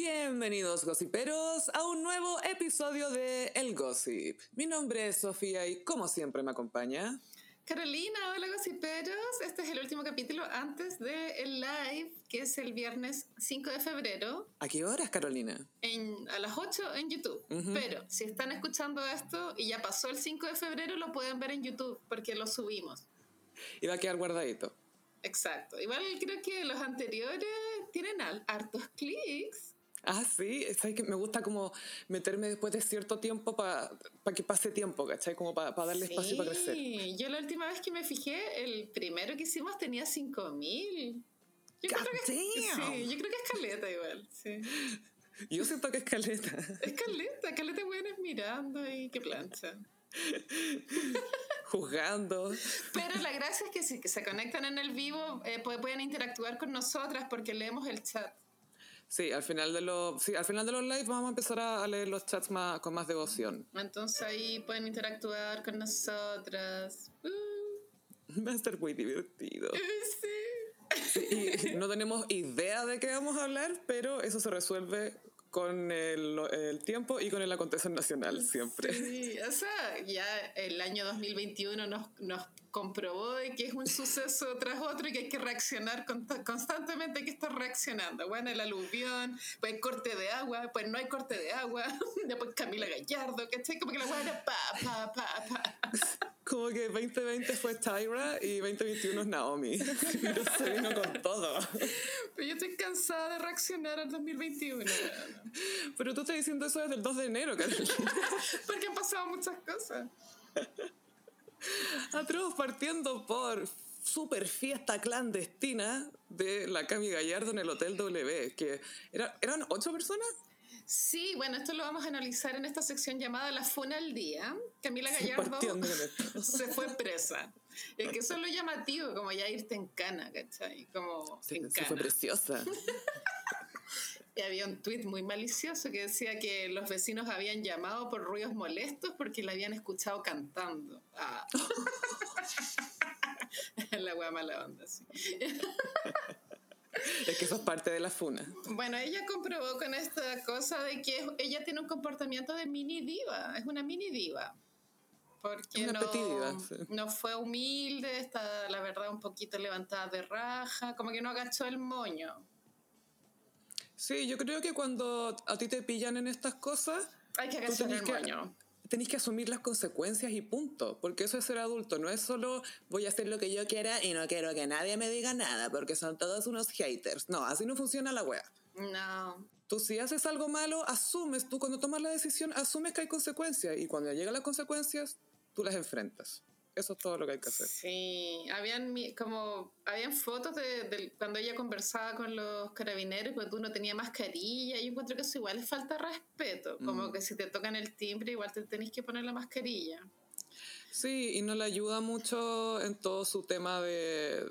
Bienvenidos gossiperos a un nuevo episodio de El Gossip. Mi nombre es Sofía y como siempre me acompaña Carolina, hola gossiperos. Este es el último capítulo antes del live, que es el viernes 5 de febrero. ¿A qué horas, Carolina? En, a las 8 en YouTube. Pero si están escuchando esto y ya pasó el 5 de febrero, lo pueden ver en YouTube porque lo subimos. Y va a quedar guardadito. Exacto. Igual creo que los anteriores tienen hartos clics. Ah, sí, ¿sabes que me gusta como meterme después de cierto tiempo para que pase tiempo, ¿cachai? Como para darle espacio para crecer. Sí, yo la última vez que me fijé, el primero que hicimos tenía 5000. Yo, creo que, sí, yo creo que es caleta igual, sí. Yo siento que es caleta. Es caleta, caleta buenas mirando y qué plancha. Juzgando. Pero la gracia es que si se conectan en el vivo, eh, pueden interactuar con nosotras porque leemos el chat. Sí, al final de los, sí, al final de los lives vamos a empezar a, leer los chats más, con más devoción. Entonces ahí pueden interactuar con nosotras. Uh. Va a estar muy divertido. Sí. y no tenemos idea de qué vamos a hablar, pero eso se resuelve con el, el, tiempo y con el acontecer nacional siempre. Sí, o sea, ya el año 2021 nos, nos comprobó de que es un suceso tras otro y que hay que reaccionar constantemente, hay que estar reaccionando. Bueno, el aluvión, pues corte de agua, pues no hay corte de agua, después Camila Gallardo, ¿cachai? Como que la weá era pa, pa, pa, pa. Como que 2020 fue Tyra y 2021 es Naomi. Pero se vino con todo. Pero yo estoy cansada de reaccionar al 2021. Pero tú estás diciendo eso desde el 2 de enero, Carolina. Porque han pasado muchas cosas. Atroz partiendo por super fiesta clandestina de la Cami Gallardo en el Hotel W, que era, eran ocho personas. Sí, bueno, esto lo vamos a analizar en esta sección llamada La Funa al Día. Camila Gallardo se fue presa. Es que eso es lo llamativo, como ya irte en cana, ¿cachai? Como sí, se fue preciosa. Y había un tuit muy malicioso que decía que los vecinos habían llamado por ruidos molestos porque la habían escuchado cantando. Ah. la wea mala onda, sí. Es que eso es parte de la funa. Bueno, ella comprobó con esta cosa de que ella tiene un comportamiento de mini diva, es una mini diva. Porque no, diva, no fue humilde, está la verdad un poquito levantada de raja, como que no agachó el moño. Sí, yo creo que cuando a ti te pillan en estas cosas... Hay que agachar el moño tenéis que asumir las consecuencias y punto, porque eso es ser adulto, no es solo voy a hacer lo que yo quiera y no quiero que nadie me diga nada, porque son todos unos haters. No, así no funciona la wea. No. Tú si haces algo malo, asumes, tú cuando tomas la decisión, asumes que hay consecuencias y cuando llegan las consecuencias, tú las enfrentas. Eso es todo lo que hay que hacer. Sí, habían como habían fotos de, cuando ella conversaba con los carabineros, porque tú no tenías mascarilla. Yo encuentro que eso igual es falta de respeto. Como mm. que si te tocan el timbre, igual te tenés que poner la mascarilla. Sí, y no le ayuda mucho en todo su tema de,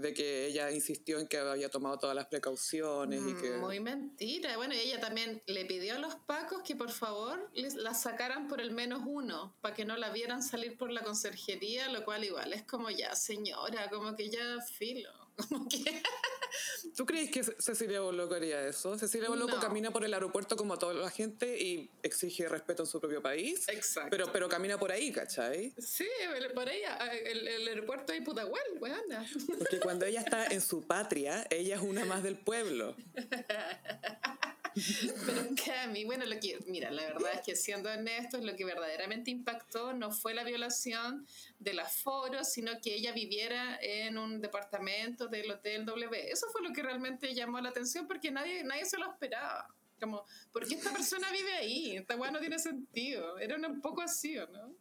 de, que ella insistió en que había tomado todas las precauciones y que... Muy mentira. Bueno, ella también le pidió a los pacos que por favor la sacaran por el menos uno, para que no la vieran salir por la conserjería, lo cual igual es como ya, señora, como que ya filo. ¿Tú crees que Cecilia Boloco haría eso? Cecilia Boloco camina por el aeropuerto como toda la gente y exige respeto en su propio país. Exacto. Pero, pero camina por ahí, ¿cachai? Sí, por ahí, el, el aeropuerto de Putahuel, anda. Porque cuando ella está en su patria, ella es una más del pueblo. Pero Cami, bueno, lo que, mira, la verdad es que siendo honestos, lo que verdaderamente impactó no fue la violación del aforo, sino que ella viviera en un departamento del Hotel W. Eso fue lo que realmente llamó la atención porque nadie, nadie se lo esperaba. Como, ¿por qué esta persona vive ahí? Esta weá no tiene sentido. Era un poco así, no?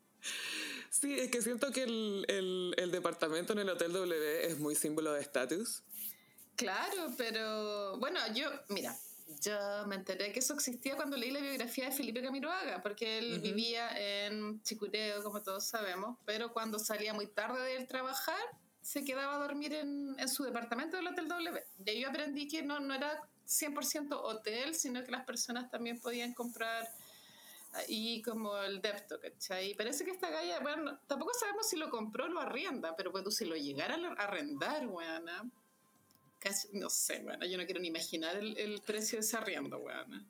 Sí, es que siento que el, el, el departamento en el Hotel W es muy símbolo de estatus. Claro, pero bueno, yo, mira, yo me enteré que eso existía cuando leí la biografía de Felipe Camiroaga, porque él vivía en Chicureo, como todos sabemos, pero cuando salía muy tarde de trabajar, se quedaba a dormir en, en, su departamento del Hotel W. De ahí yo aprendí que no, no era 100% hotel, sino que las personas también podían comprar ahí como el depto, ¿cachai? Y parece que esta galla, bueno, tampoco sabemos si lo compró o lo arrienda, pero pues tú si lo llegara a arrendar, weana no sé, bueno, yo no quiero ni imaginar el, el precio de ese arriendo, weón.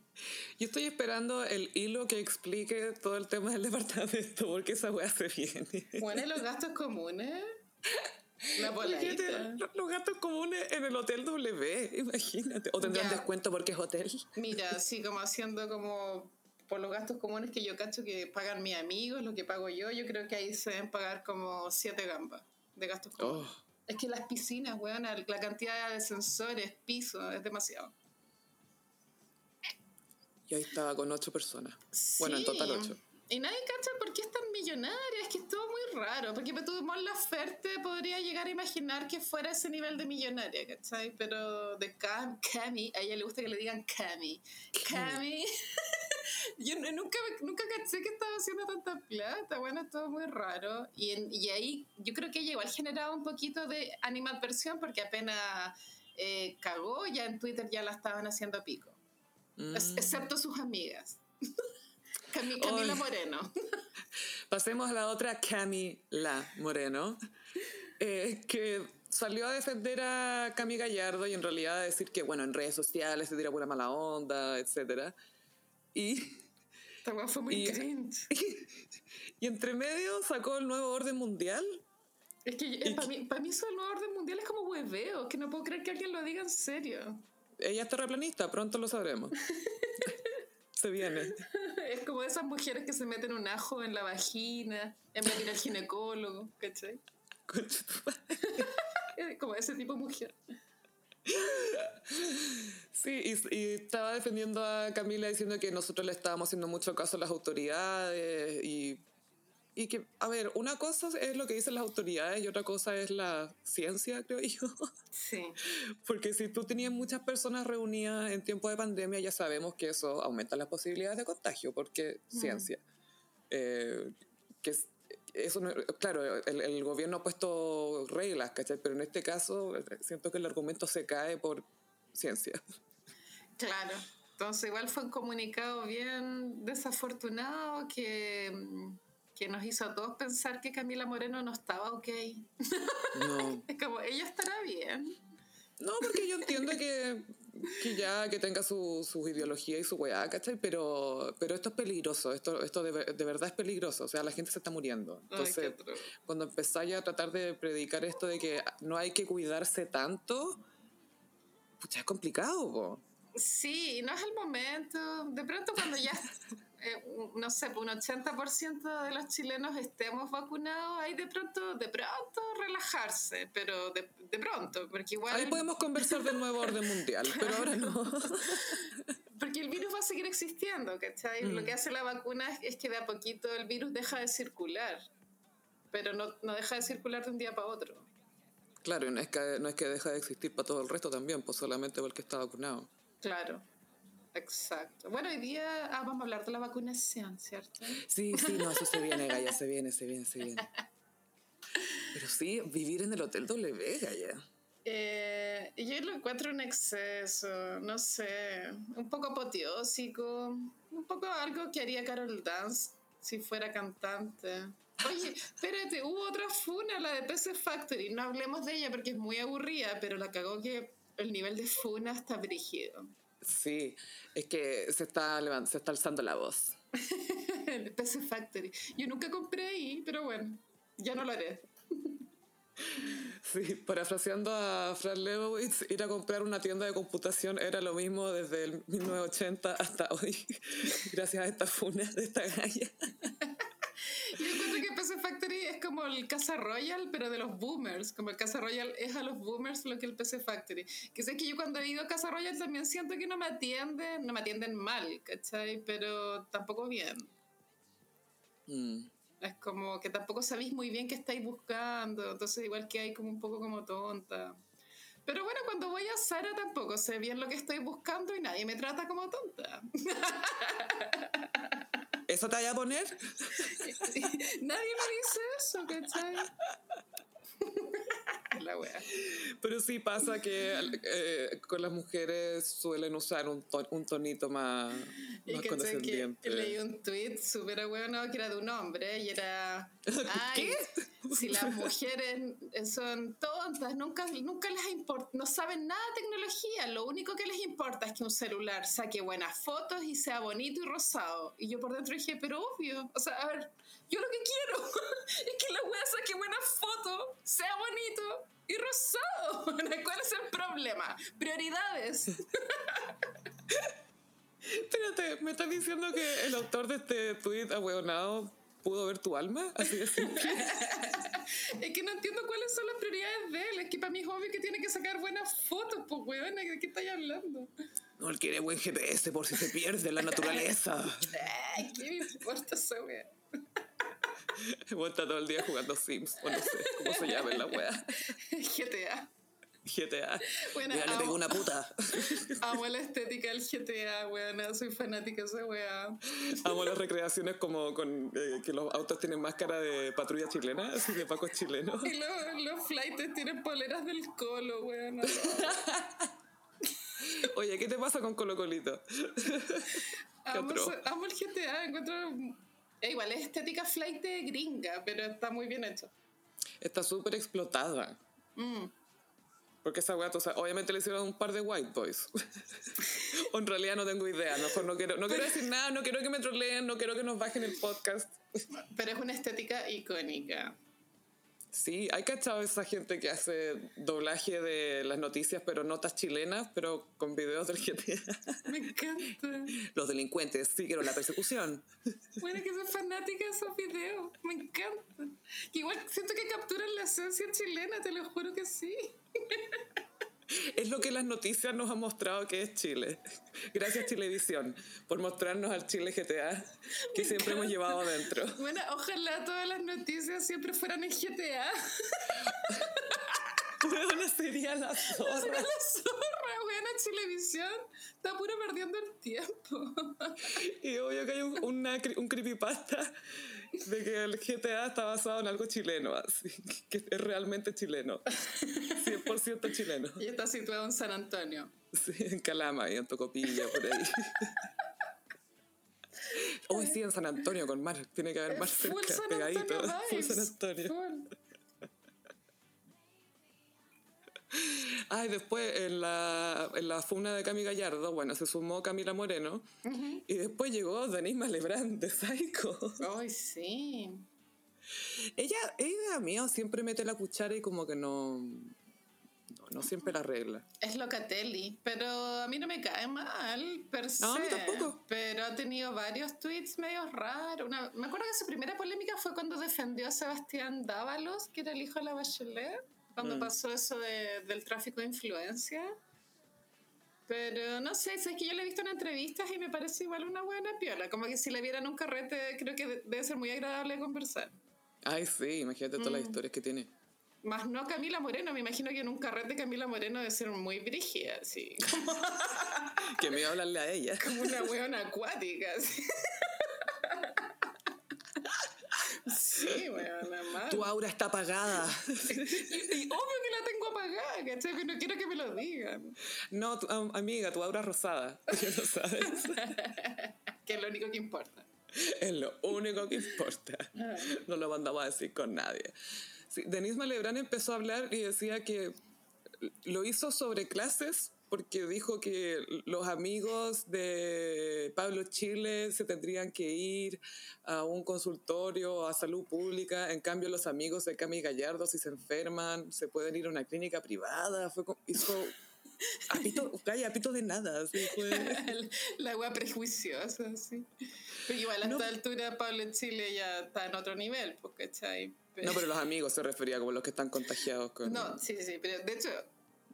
Yo estoy esperando el hilo que explique todo el tema del departamento, porque esa weá se viene. Bueno, los gastos comunes. La los gastos comunes en el Hotel W, imagínate. O tendrán descuento porque es hotel. Mira, así como haciendo como por los gastos comunes que yo cacho que pagan mis amigos, lo que pago yo, yo creo que ahí se deben pagar como siete gambas de gastos comunes. Oh. Es que las piscinas, weón, la cantidad de sensores, pisos, es demasiado. Y ahí estaba con ocho personas. Bueno, en total ocho. Y nadie cacha por qué es tan millonaria, es que es todo muy raro, porque tú Mon Laferte podría llegar a imaginar que fuera ese nivel de millonaria, ¿cachai? Pero de Cam, Cami, a ella le gusta que le digan Cami. Cami. yo nunca, nunca caché que estaba haciendo tanta plata, bueno, todo muy raro. Y, y ahí yo creo que igual generaba un poquito de animadversión porque apenas eh, cagó, ya en Twitter ya la estaban haciendo pico. Mm. excepto sus amigas. Camila Moreno. Pasemos a la otra Camila Moreno, eh, que salió a defender a Cami Gallardo y en realidad a decir que, bueno, en redes sociales se tira pura mala onda, etc. Y... Esta fue muy cringe. Y, entre medio sacó el nuevo orden mundial. Es que eh, para mí, mí eso el nuevo orden mundial es como hueveo, que no puedo creer que alguien lo diga en serio. Ella es terraplanista, pronto lo sabremos. se viene. Es como esas mujeres que se meten un ajo en la vagina en vez de ir al ginecólogo, ¿cachai? como ese tipo de mujer. Sí, y, estaba defendiendo a Camila diciendo que nosotros le estábamos haciendo mucho caso a las autoridades y y que, a ver, una cosa es lo que dicen las autoridades y otra cosa es la ciencia, creo yo. Sí. Porque si tú tenías muchas personas reunidas en tiempo de pandemia, ya sabemos que eso aumenta las posibilidades de contagio, porque mm. ciencia. Eh, que eso claro, el, el, gobierno ha puesto reglas, ¿cachai? Pero en este caso siento que el argumento se cae por ciencia. Claro. Entonces igual fue un comunicado bien desafortunado que que nos hizo a todos pensar que Camila Moreno no estaba ok. No. es como, ella estará bien. No, porque yo entiendo que, que ya que tenga su, su, ideología y su weá, ¿cachai? Pero, pero esto es peligroso, esto, esto de, de, verdad es peligroso, o sea, la gente se está muriendo. Entonces, cuando empezáis a tratar de predicar esto de que no hay que cuidarse tanto, pues es complicado, po. Sí, no es el momento. De pronto cuando ya eh, no sé, un 80% de los chilenos estemos vacunados, ahí de pronto, de pronto relajarse, pero de, de pronto, porque igual... Ahí podemos conversar del nuevo orden mundial, pero ahora no. porque el virus va a seguir existiendo, ¿cachai? Lo mm. que hace la vacuna es, que de a poquito el virus deja de circular, pero no, no deja de circular de un día para otro. Claro, no es, que, no es que deja de existir para todo el resto también, pues solamente porque está vacunado. Claro. Exacto. Bueno, hoy día ah, vamos a hablar de la vacunación, ¿cierto? Sí, sí, no, eso se viene, Gaya, se viene, se viene, se viene. Pero sí, vivir en el Hotel W, Gaya. Eh, yo lo encuentro un exceso, no sé, un poco apoteósico, un poco algo que haría Carol Dance si fuera cantante. Oye, espérate, hubo otra funa, la de PC Factory. No hablemos de ella porque es muy aburrida, pero la cagó que el nivel de funa está brígido. Sí, es que se está, se está alzando la voz. el PC Factory. Yo nunca compré ahí, pero bueno, ya no lo haré. Sí, parafraseando a Fran Lebowitz, ir a comprar una tienda de computación era lo mismo desde el 1980 hasta hoy, gracias a esta funa de esta galla. Yo encuentro que PC Factory es como el Casa Royal, pero de los boomers. Como el Casa Royal es a los boomers lo que el PC Factory. Que sé que yo cuando he ido a Casa Royal también siento que no me atienden, no me atienden mal, ¿cachai? Pero tampoco bien. Mm. Es como que tampoco sabéis muy bien qué estáis buscando. Entonces, igual que hay como un poco como tonta. Pero bueno, cuando voy a Sara tampoco sé bien lo que estoy buscando y nadie me trata como tonta. ¿Eso te vaya a poner? Nadie me dice eso, ¿cachai? La wea. Pero sí pasa que eh, con las mujeres suelen usar un, un tonito más, más y condescendiente. Que leí un tweet súper bueno que era de un hombre y era... ¿Qué? Si las mujeres son tontas, nunca, nunca les importa, no saben nada de tecnología, lo único que les importa es que un celular saque buenas fotos y sea bonito y rosado. Y yo por dentro dije, pero obvio, o sea, a ver, yo lo que quiero es que la wea saque buenas fotos, sea bonito y rosado. ¿Cuál es el problema? Prioridades. Espérate, ¿me estás diciendo que el autor de este tweet ahueonado pudo ver tu alma? Así de simple. es que no entiendo cuáles son las prioridades de él. Es que para mí es obvio que tiene que sacar buenas fotos, pues, weón. ¿De qué estáis hablando? No, él quiere buen GPS por si se pierde la naturaleza. Ay, ¿qué me importa esa weón? Está todo el día jugando Sims, o no sé cómo se llama la wea. GTA. GTA. Bueno, ya le tengo una puta. Amo la estética del GTA, weón. Soy fanática de esa weá. Amo las recreaciones como con eh, que los autos tienen máscara de patrulla chilena, así de pacos chilenos. Y los, los flights tienen poleras del colo, weón. Oye, ¿qué te pasa con Colo Colito? amo, amo, el GTA, encuentro... Eh, igual es estética flight de gringa, pero está muy bien hecho. Está súper explotada. Mm. Porque esa weá, o sea, obviamente le hicieron un par de white boys. o en realidad no tengo idea. Mejor no quiero, no quiero decir nada, no quiero que me troleen, no quiero que nos bajen el podcast. Pero es una estética icónica. Sí, hay cachado esa gente que hace doblaje de las noticias, pero notas chilenas, pero con videos del GTA. Me encanta. Los delincuentes siguieron la persecución. Bueno, que soy fanática de esos videos. Me encanta. igual siento que capturan la esencia chilena, te lo juro que sí. Es lo que las noticias nos han mostrado que es Chile. Gracias Chilevisión por mostrarnos al Chile GTA que siempre hemos llevado adentro. Bueno, ojalá todas las noticias siempre fueran en GTA. Bueno, sería la zorra. Sería la zorra, buena Chilevisión. Está puro perdiendo el tiempo. Y obvio que hay un, un creepypasta de que el GTA está basado en algo chileno, así, que es realmente chileno. 100% chileno. Y está situado en San Antonio. Sí, en Calama y en Tocopilla, por ahí. Hoy sí, en San Antonio con mar. Tiene que haber mar cerca, pegadito. Full San Antonio. Ay, después en la, en la funa de Cami Gallardo, bueno, se sumó Camila Moreno y después llegó Denise Malebrán de Psycho. Ay, sí. Ella, ella mío siempre mete la cuchara y como que no, no, siempre la regla. Es Locatelli, pero a mí no me cae mal, per se. No, a mí tampoco. Pero ha tenido varios tweets medio raros. Una, me acuerdo que su primera polémica fue cuando defendió a Sebastián Dávalos, que era el hijo de la Bachelet cuando mm. pasó eso de, del tráfico de influencia. Pero no sé, es que yo le he visto en entrevistas y me parece igual una buena piola. Como que si le vieran un carrete, creo que debe ser muy agradable conversar. Ay, sí, imagínate todas las mm. historias que tiene. Más no Camila Moreno, me imagino que en un carrete Camila Moreno debe ser muy brígida, así. que me iba a hablarle a ella. Como una hueona acuática, así. Sí, weón, Tu aura está apagada. y, obvio que la tengo apagada, ¿cachai? Que no quiero que me lo digan. No, amiga, tu aura rosada. Ya lo sabes. que es lo único que importa. Es lo único que importa. Ah. No lo mandamos a decir con nadie. Sí, Denise Malebrán empezó a hablar y decía que lo hizo sobre clases porque dijo que los amigos de Pablo Chile se tendrían que ir a un consultorio a salud pública, en cambio los amigos de Cami Gallardo si se enferman se pueden ir a una clínica privada, fue hizo apito, calla, apito de nada. La agua prejuiciosa, sí. Pero igual a esta altura Pablo Chile ya está en otro nivel, porque No, pero los amigos se refería como los que están contagiados con... No, sí, sí, pero de hecho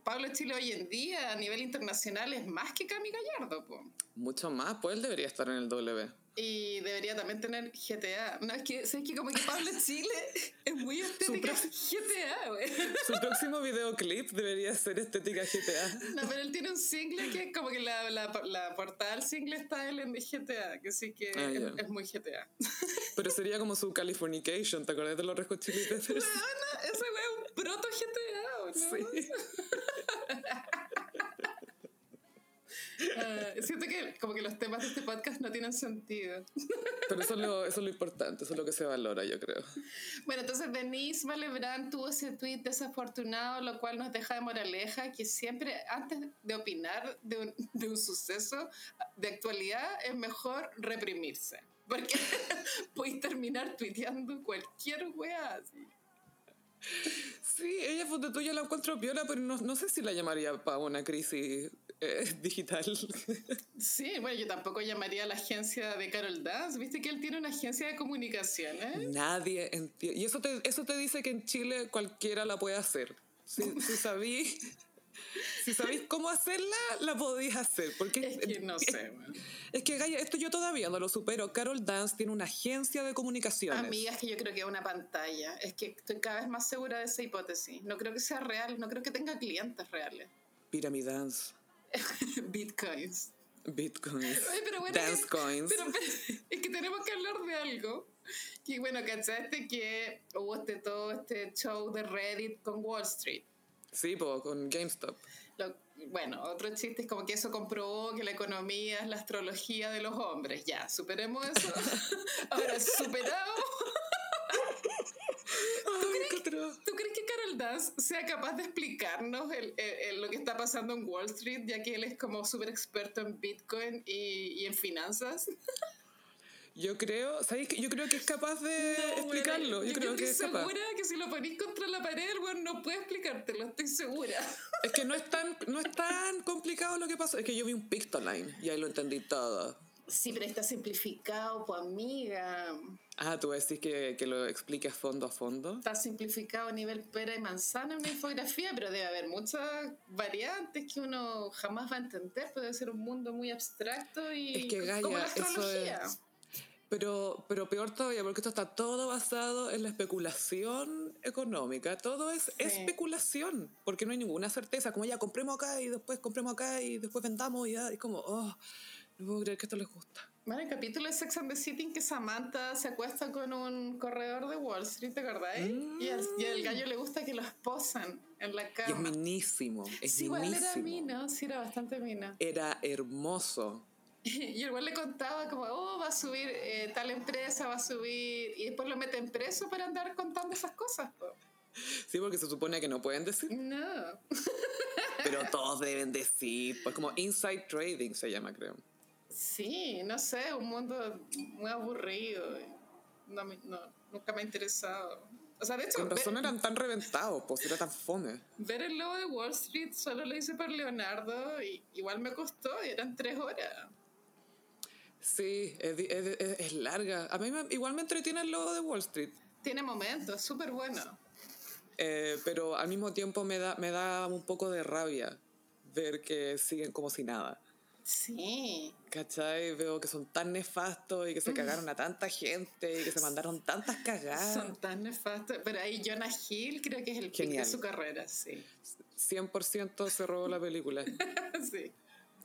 Pablo Chile hoy en día a nivel internacional es más que Cami Gallardo. Po. Mucho más, pues él debería estar en el W. Y debería también tener GTA. No, es que, ¿sabes que como que Pablo Chile es muy estética GTA, güey. Su próximo videoclip debería ser estética GTA. No, pero él tiene un single que es como que la, la, la portada del single está él en GTA, que sí que ah, es, muy GTA. Pero sería como su Californication, ¿te acuerdas de los Peppers? No, no, ese güey es un proto GTA, ¿no? Sí. Uh, siento que como que los temas de este podcast no tienen sentido. Pero eso es, lo, eso es lo importante, eso es lo que se valora, yo creo. Bueno, entonces Denise Malebrán tuvo ese tweet desafortunado, lo cual nos deja de moraleja que siempre, antes de opinar de un, de un suceso de actualidad, es mejor reprimirse. Porque puedes terminar tuiteando cualquier wea así. Sí, ella fue de tuya la encuentro piola, pero no, no sé si la llamaría para una crisis eh, digital. Sí, bueno, yo tampoco llamaría a la agencia de Carol Dance. Viste que él tiene una agencia de comunicaciones. Nadie entiende. Y eso te, eso te dice que en Chile cualquiera la puede hacer. Si, si sabí si sabéis cómo hacerla, la podéis hacer. Porque es que no sé, Es que, Gaya, esto yo todavía no lo supero. Carol Dance tiene una agencia de comunicaciones. Amigas, que yo creo que es una pantalla. Es que estoy cada vez más segura de esa hipótesis. No creo que sea real, no creo que tenga clientes reales. Pyramid Dance. Bitcoins. Bitcoins. Dance coins. Pero, es que tenemos que hablar de algo. Que bueno, ¿cachaste que hubo este, todo este show de Reddit con Wall Street? Sí, pues, con GameStop. Bueno, otro chiste es como que eso comprobó que la economía es la astrología de los hombres. Ya, superemos eso. Ahora, superado. ¿Tú, crees, que Carol Dance sea capaz de explicarnos lo que está pasando en Wall Street, ya que él es como súper experto en Bitcoin y, y en finanzas? Yo creo, ¿sabéis que Yo creo que es capaz de explicarlo. Yo, creo que es segura que si lo ponís contra la pared, el bueno, no puede explicártelo, estoy segura. Es que no es tan, no es tan complicado lo que pasa. Es que yo vi un Pictoline y ahí lo entendí todo. Sí, pero está simplificado, pues amiga. Ah, tú decís que, que lo expliques fondo a fondo. Está simplificado a nivel pera y manzana en una infografía, pero debe haber muchas variantes que uno jamás va a entender. Puede ser un mundo muy abstracto y es que, Gaia, como la astrología. Pero, pero peor todavía, porque esto está todo basado en la especulación económica. Todo es especulación, porque no hay ninguna certeza. Como ya compremos acá y después compremos acá y después vendamos y ya. Es como, oh, no puedo creer que esto les gusta. Bueno, el capítulo de Sex and the City en que Samantha se acuesta con un corredor de Wall Street, ¿te acordás? Y, al, mm. gallo le gusta que lo esposan en la cama. Y es minísimo, es sí, Igual era mina, sí, era bastante mina. Era hermoso. Y igual le contaba como, oh, va a subir eh, tal empresa, va a subir, y después lo meten preso para andar contando esas cosas. Sí, porque se supone que no pueden decir. No. Pero todos deben decir, pues como inside trading se llama, creo. Sí, no sé, un mundo muy aburrido. No, no, nunca me ha interesado. O sea, de hecho. Con razón eran tan reventados, pues era tan fome. Ver el logo de Wall Street solo lo hice por Leonardo y igual me costó y eran tres horas. Sí, es, es, larga. A mí igual me entretiene el logo de Wall Street. Tiene momentos, es súper bueno. Eh, pero al mismo tiempo me da, me da un poco de rabia ver que siguen como si nada. Sí. ¿Cachai? Veo que son tan nefastos y que se mm. cagaron a tanta gente y que se mandaron tantas cagadas. Son tan nefastos. Pero ahí Jonah Hill creo que es el pick de su carrera, sí. 100% se robó la película. sí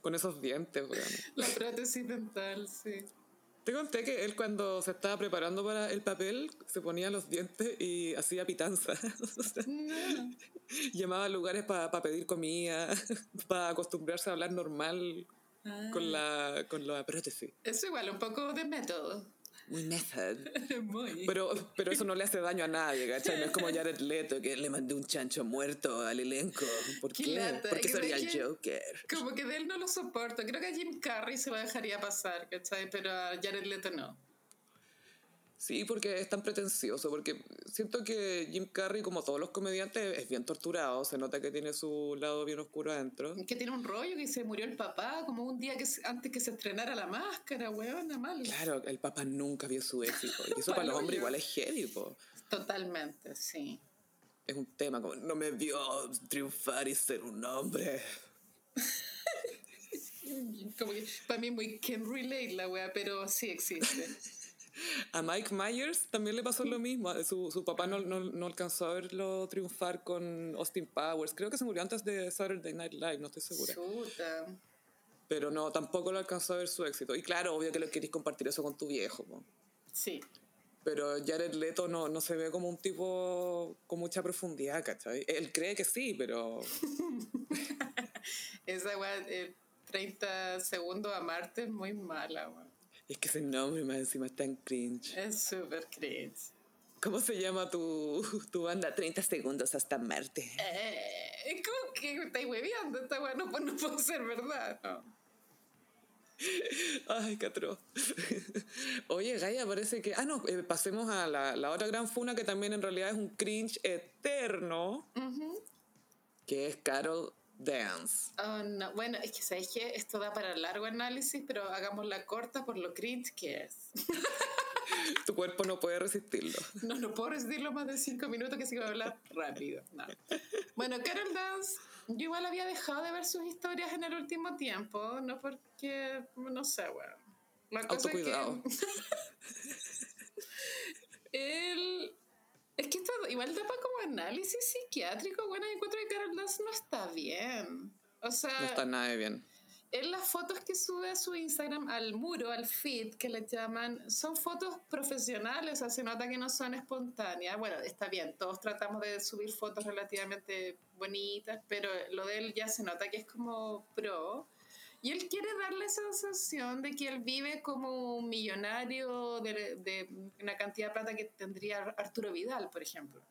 con esos dientes, weón. La prótesis dental, sí. Te conté que él cuando se estaba preparando para el papel se ponía los dientes y hacía pitanza. Llamaba a lugares para pedir comida, para acostumbrarse a hablar normal con, ah. la, con la prótesis. Es igual, un poco de método muy method. Pero, pero eso no le hace daño a nadie, ¿cachai? No es como Jared Leto que le mandó un chancho muerto al elenco. ¿Por qué? Porque sería el Joker. Como que de él no lo soporto. Creo que a Jim Carrey se lo dejaría pasar, ¿cachai? Pero a Jared Leto no. Sí, porque es tan pretencioso, porque siento que Jim Carrey, como todos los comediantes, es bien torturado, se nota que tiene su lado bien oscuro adentro. Que tiene un rollo que se murió el papá, como un día que antes que se estrenara la máscara, weón, mal. Claro, el papá nunca vio su éxito, y eso para los hombres igual es heavy, po. Totalmente, sí. Es un tema como, no me vio triunfar y ser un hombre. como que para mí muy can relate la wea, pero sí existe. A Mike Myers también le pasó lo mismo. Su, su papá no, no, no, alcanzó a verlo triunfar con Austin Powers. Creo que se murió antes de Saturday Night Live, no estoy segura. Pero no, tampoco lo alcanzó a ver su éxito. Y claro, obvio que lo querés compartir eso con tu viejo. Sí. Pero Jared Leto no, no se ve como un tipo con mucha profundidad, ¿cachai? Él cree que sí, pero... Esa weá, eh, 30 segundos a Marte es muy mala, weón. Es que ese nombre más encima está en cringe. Es súper cringe. ¿Cómo se llama tu, tu banda? 30 segundos hasta Marte. Eh, es como que estáis hueviando, esta weá no, no puede ser verdad, no. Ay, catro. Oye, Gaia, parece que. Ah, no, eh, pasemos a la, la, otra gran funa que también en realidad es un cringe eterno. Que es Carol Dance. Oh, no. Bueno, es que sabéis que esto da para largo análisis, pero hagámosla corta por lo cringe que es. tu cuerpo no puede resistirlo. No, no puedo resistirlo más de cinco minutos que se va a hablar rápido. No. Bueno, Carol Dance, yo igual había dejado de ver sus historias en el último tiempo, no porque, no sé, bueno. La cosa Autocuidado. Es que, él, es que esto igual da para como análisis psiquiátrico, bueno, encuentro que Carol Dance no está bien. O sea... No está nada bien en las fotos que sube a su Instagram, al muro, al feed que le llaman, son fotos profesionales, o sea, se nota que no son espontáneas. Bueno, está bien, todos tratamos de subir fotos relativamente bonitas, pero lo de él ya se nota que es como pro. Y él quiere darle esa sensación de que él vive como un millonario de, de una cantidad de plata que tendría Arturo Vidal, por ejemplo.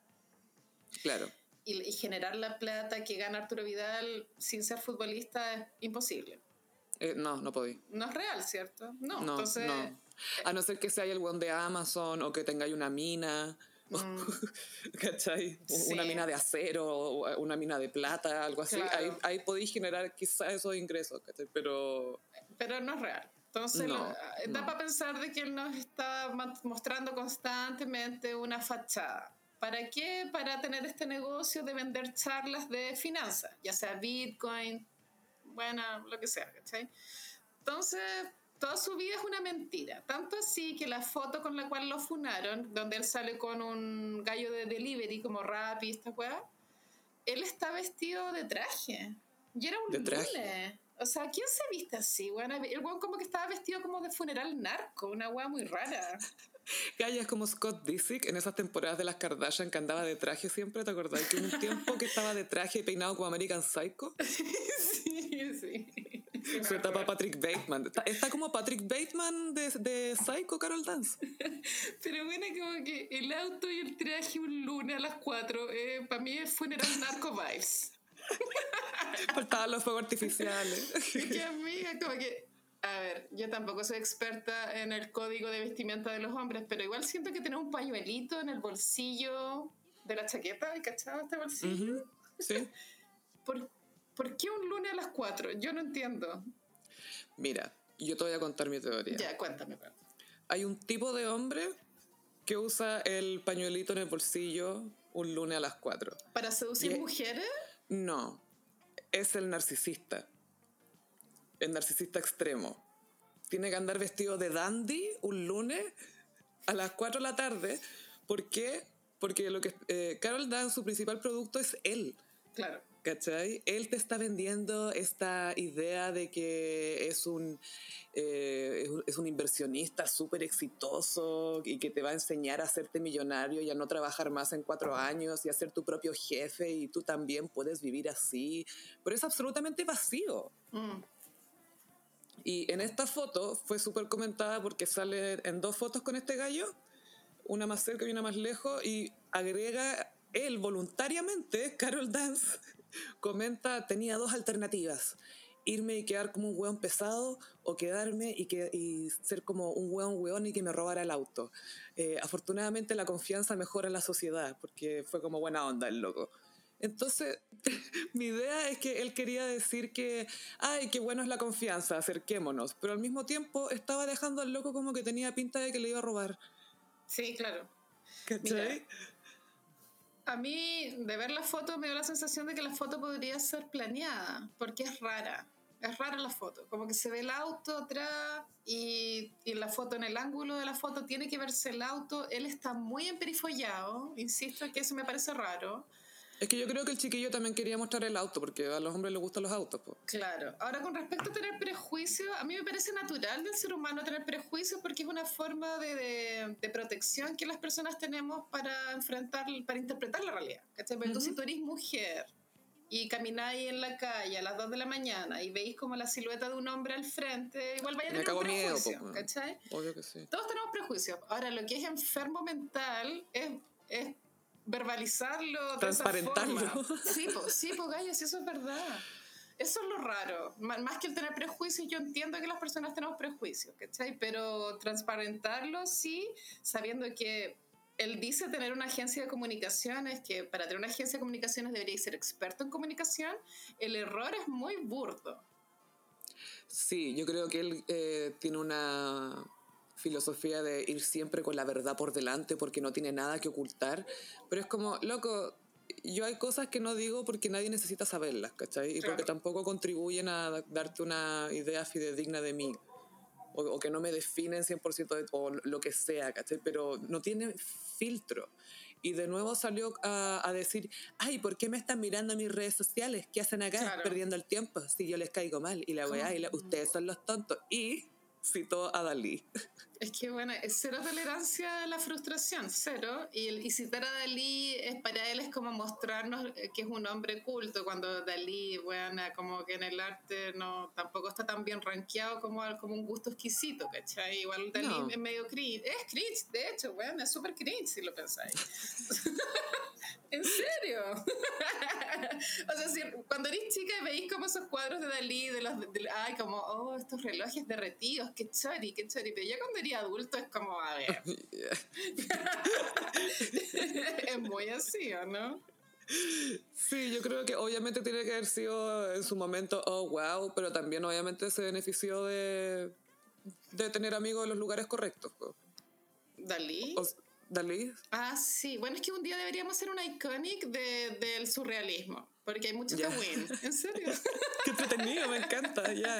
Claro y, generar la plata que gana Arturo Vidal sin ser futbolista es imposible. Eh, no, no podí. No es real, ¿cierto? No, entonces... No. A no ser que sea el one de Amazon o que tengáis una mina. Mm. ¿Cachai? Una mina de acero, una mina de plata, algo así. Ahí, ahí podéis generar quizás esos ingresos, ¿cachai? Pero... Pero no es real. Entonces, da para pensar de que él nos está mostrando constantemente una fachada. ¿Para qué? Para tener este negocio de vender charlas de finanzas, ya sea Bitcoin, bueno, lo que sea, ¿cachai? Entonces, toda su vida es una mentira. Tanto así que la foto con la cual lo funaron, donde él sale con un gallo de delivery como Rappi, esta weá, él está vestido de traje. Y era un de traje. O sea, ¿quién se viste así? Bueno, el weón como que estaba vestido como de funeral narco, una weá muy rara. Calla es como Scott Disick en esas temporadas de las Kardashian que andaba de traje siempre, ¿te acordás? Que un tiempo que estaba de traje y peinado como American Psycho. sí. Se tapa Patrick Bateman. Está, como Patrick Bateman de, de Psycho, Carol Dance. Pero bueno, como que el auto y el traje un lunes a las 4, eh, para mí funeral narco vibes. Faltaban los fuegos artificiales. que amiga, como que a ver, yo tampoco soy experta en el código de vestimenta de los hombres, pero igual siento que tener un pañuelito en el bolsillo de la chaqueta, ¿cachado este bolsillo? Sí. ¿Por, ¿Por, qué un lunes a las 4? Yo no entiendo. Mira, yo te voy a contar mi teoría. Ya, cuéntame. Hay un tipo de hombre que usa el pañuelito en el bolsillo un lunes a las 4. ¿Para seducir mujeres? No, es el narcisista el narcisista extremo. Tiene que andar vestido de dandy un lunes a las 4 de la tarde. ¿Por qué? Porque lo que eh, Carol Dan, su principal producto es él. Claro. ¿Cachai? Él te está vendiendo esta idea de que es un, eh, es un inversionista súper exitoso y que te va a enseñar a hacerte millonario y a no trabajar más en cuatro años y a ser tu propio jefe y tú también puedes vivir así. Pero es absolutamente vacío. Mm. Y en esta foto fue súper comentada porque sale en dos fotos con este gallo, una más cerca y una más lejos, y agrega él voluntariamente, Carol Dance, comenta, tenía dos alternativas. Irme y quedar como un hueón pesado o quedarme y, que, y ser como un hueón hueón y que me robara el auto. Eh, afortunadamente la confianza mejora en la sociedad porque fue como buena onda el loco. Entonces, mi idea es que él quería decir que, ay, qué bueno es la confianza, acerquémonos, pero al mismo tiempo estaba dejando al loco como que tenía pinta de que le iba a robar. Sí, claro. ¿Cachai? A mí, de ver la foto, me dio la sensación de que la foto podría ser planeada, porque es rara. Es rara la foto, como que se ve el auto atrás y, y la foto en el ángulo de la foto tiene que verse el auto. Él está muy emperifollado, insisto que eso me parece raro. Es que yo creo que el chiquillo también quería mostrar el auto, porque a los hombres les gustan los autos. Claro. Ahora, con respecto a tener prejuicios, a mí me parece natural del ser humano tener prejuicios porque es una forma de, de, protección que las personas tenemos para enfrentar, para interpretar la realidad. ¿cachai? Pero tú, si tú eres mujer y camináis en la calle a las 2 de la mañana y veis como la silueta de un hombre al frente, igual vaya a tener un prejuicio, miedo, ¿cachai? Obvio que sí. Todos tenemos prejuicios. Ahora, lo que es enfermo mental es, es verbalizarlo, transparentarlo. Sí, pues, sí, pues, gallos, eso es verdad. Eso es lo raro. más que el tener prejuicios, yo entiendo que las personas tenemos prejuicios, ¿cachai? Pero transparentarlo, sí, sabiendo que él dice tener una agencia de comunicaciones, que para tener una agencia de comunicaciones debería ser experto en comunicación, el error es muy burdo. Sí, yo creo que él eh, tiene una filosofía de ir siempre con la verdad por delante porque no tiene nada que ocultar, pero es como, loco, yo hay cosas que no digo porque nadie necesita saberlas, ¿cachai? Y porque tampoco contribuyen a darte una idea fidedigna de mí. O, que no me definen 100% de, o lo que sea, ¿cachai? Pero no tiene filtro. Y de nuevo salió a, decir, ay, ¿por qué me están mirando en mis redes sociales? ¿Qué hacen acá? Perdiendo el tiempo. Si yo les caigo mal. Y la weá, y ustedes son los tontos. Y citó a Dalí. Es que bueno, es cero tolerancia a la frustración, cero. Y, el, y citar a Dalí es, para él es como mostrarnos que es un hombre culto, cuando Dalí, bueno, como que en el arte no tampoco está tan bien rankeado como, como un gusto exquisito, ¿cachai? Igual Dalí es medio cringe. Es cringe, de hecho, bueno, es súper cringe si lo pensáis. ¿En serio? o sea, si, cuando eres chica y veis como esos cuadros de Dalí, de los, ay, como, oh, estos relojes derretidos, qué chori, qué chori, pero ya cuando adulto es como, a ver. es muy así, ¿o no? Sí, yo creo que obviamente tiene que haber sido en su momento, oh, wow, pero también obviamente se benefició de, de tener amigos en los lugares correctos. ¿Dalí? ¿Dalí? Ah, sí. Bueno, es que un día deberíamos hacer una iconic de, del surrealismo, porque hay mucho que win. ¿En serio? Qué entretenido, me encanta, ya.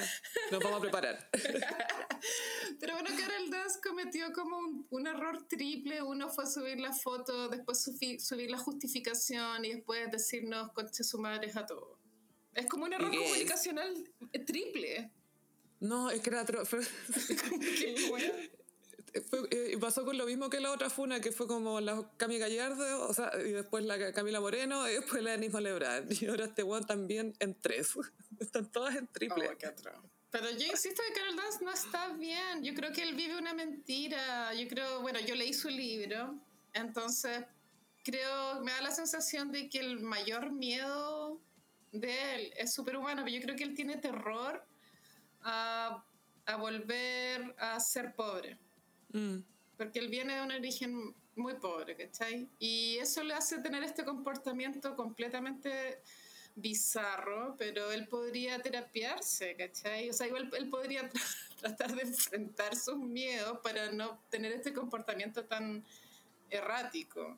Nos vamos a preparar. Pero bueno, Carol Das cometió como un, error triple. Uno fue subir la foto, después subir la justificación y después decirnos conche su madre a todos. Es como un error comunicacional triple. No, es que era... Eh, pasó con lo mismo que la otra funa, que fue como la Cami Gallardo, o sea, y después la Camila Moreno, y después la Denis Lebrán. Y ahora este one también en tres. Están todas en triple. Oh, Pero yo insisto que Carol Dance no está bien. Yo creo que él vive una mentira. Yo creo, bueno, yo leí su libro, entonces creo, me da la sensación de que el mayor miedo de él es superhumano, pero yo creo que él tiene terror a, a volver a ser pobre. Mm. Porque él viene de un origen muy pobre, ¿cachai? Y eso le hace tener este comportamiento completamente bizarro, pero él podría terapiarse, ¿cachai? O sea, igual él podría tratar de enfrentar sus miedos para no tener este comportamiento tan errático.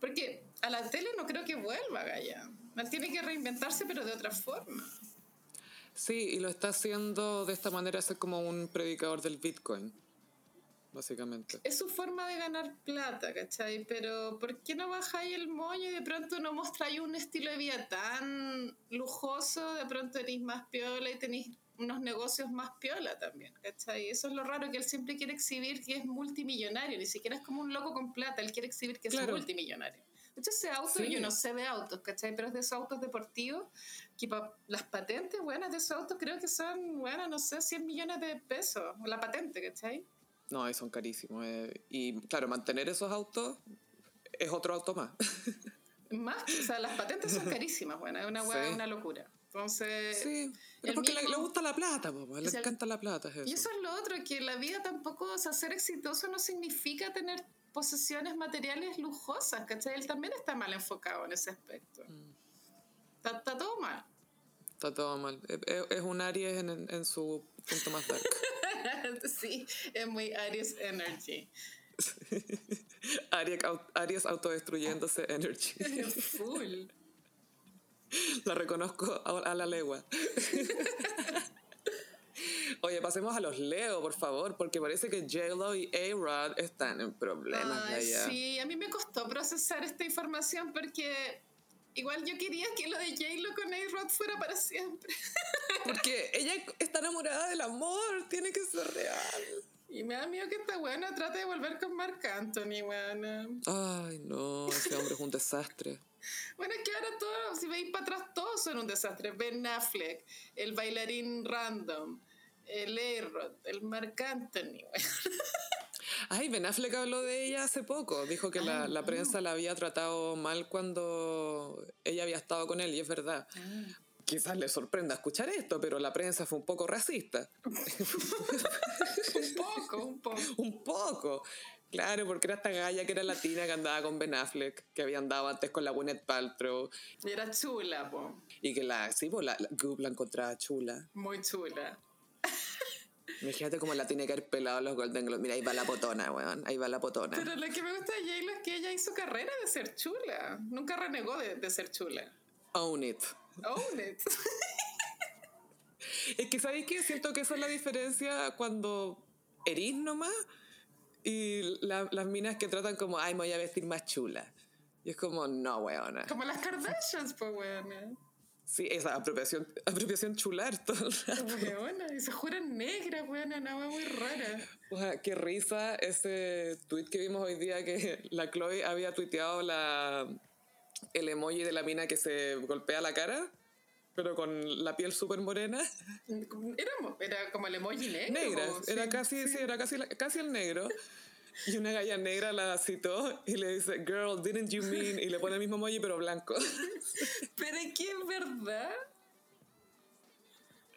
Porque a la tele no creo que vuelva, Gaya. Él tiene que reinventarse, pero de otra forma. Sí, y lo está haciendo de esta manera, es como un predicador del Bitcoin básicamente. Es su forma de ganar plata, ¿cachai? Pero ¿por qué no bajáis el moño y de pronto no mostráis un estilo de vida tan lujoso? De pronto tenéis más piola y tenéis unos negocios más piola también, ¿cachai? Eso es lo raro, que él siempre quiere exhibir que es multimillonario, ni siquiera es como un loco con plata, él quiere exhibir que es multimillonario. De hecho, ese auto, yo no sé de autos, ¿cachai? Pero es de esos autos deportivos, que las patentes buenas de esos autos creo que son, bueno, no sé, 100 millones de pesos, la patente, ¿cachai? No, son carísimos. Eh. Y claro, mantener esos autos es otro auto más. Más, o sea, las patentes son carísimas, bueno, es una, una locura. Entonces. Sí, pero porque le, gusta la plata, le encanta la plata. Y eso es lo otro, que la vida tampoco, o sea, ser exitoso no significa tener posesiones materiales lujosas, ¿cachai? Él también está mal enfocado en ese aspecto. Mm. Está, todo mal. Está todo mal. Es, un Aries en, en su punto más dark. sí, es muy Aries Energy. Aries, autodestruyéndose Energy. Full. La reconozco a, la legua. Oye, pasemos a los Leo, por favor, porque parece que J-Lo y A-Rod están en problemas Sí, a mí me costó procesar esta información porque igual yo quería que lo de J-Lo con A-Rod fuera para siempre. Porque ella está enamorada del amor, tiene que ser real. Y me da miedo que esta buena trate de volver con Marc Anthony, buena. Ay, no, ese hombre es un desastre. Bueno, es que ahora todos, si veis para atrás, todos son un desastre. Ben Affleck, el bailarín random, el Aerod, el Marc Anthony. Ay, Ben Affleck habló de ella hace poco. Dijo que la, la, prensa la había tratado mal cuando ella había estado con él, y es verdad. Ah. Quizás le sorprenda escuchar esto, pero la prensa fue un poco racista. un poco, un poco. un poco. Claro, porque era esta galla que era latina que andaba con Ben Affleck, que había andado antes con la Gwyneth Paltrow. Y era chula, po. Y que la, sí, pues la, la la encontraba chula. Muy chula. Imagínate cómo la tiene que haber pelado los Golden Globes. Mira, ahí va la potona, weón. Ahí va la potona. Pero lo que me gusta de j es que ella hizo carrera de ser chula. Nunca renegó de, de ser chula. Own it. Own it. es que, ¿sabéis qué? Siento que esa es la diferencia cuando erís nomás y las minas que tratan como, ay, me voy a vestir más chula. Y es como, no, weona. Como las Kardashians, pues, weona. Sí, esa apropiación, apropiación chular todo el rato. Weona, y se juran negras, weona, una muy rara. O sea, qué risa ese tweet que vimos hoy día que la Chloe había tuiteado la, el emoji de la mina que se golpea la cara pero con la piel súper morena. Era, era, como el emoji negro. Negra, era, casi, sí. era casi, casi el negro. Y una galla negra la citó y le dice, girl, didn't you mean? Y le pone el mismo emoji pero blanco. pero es que es verdad.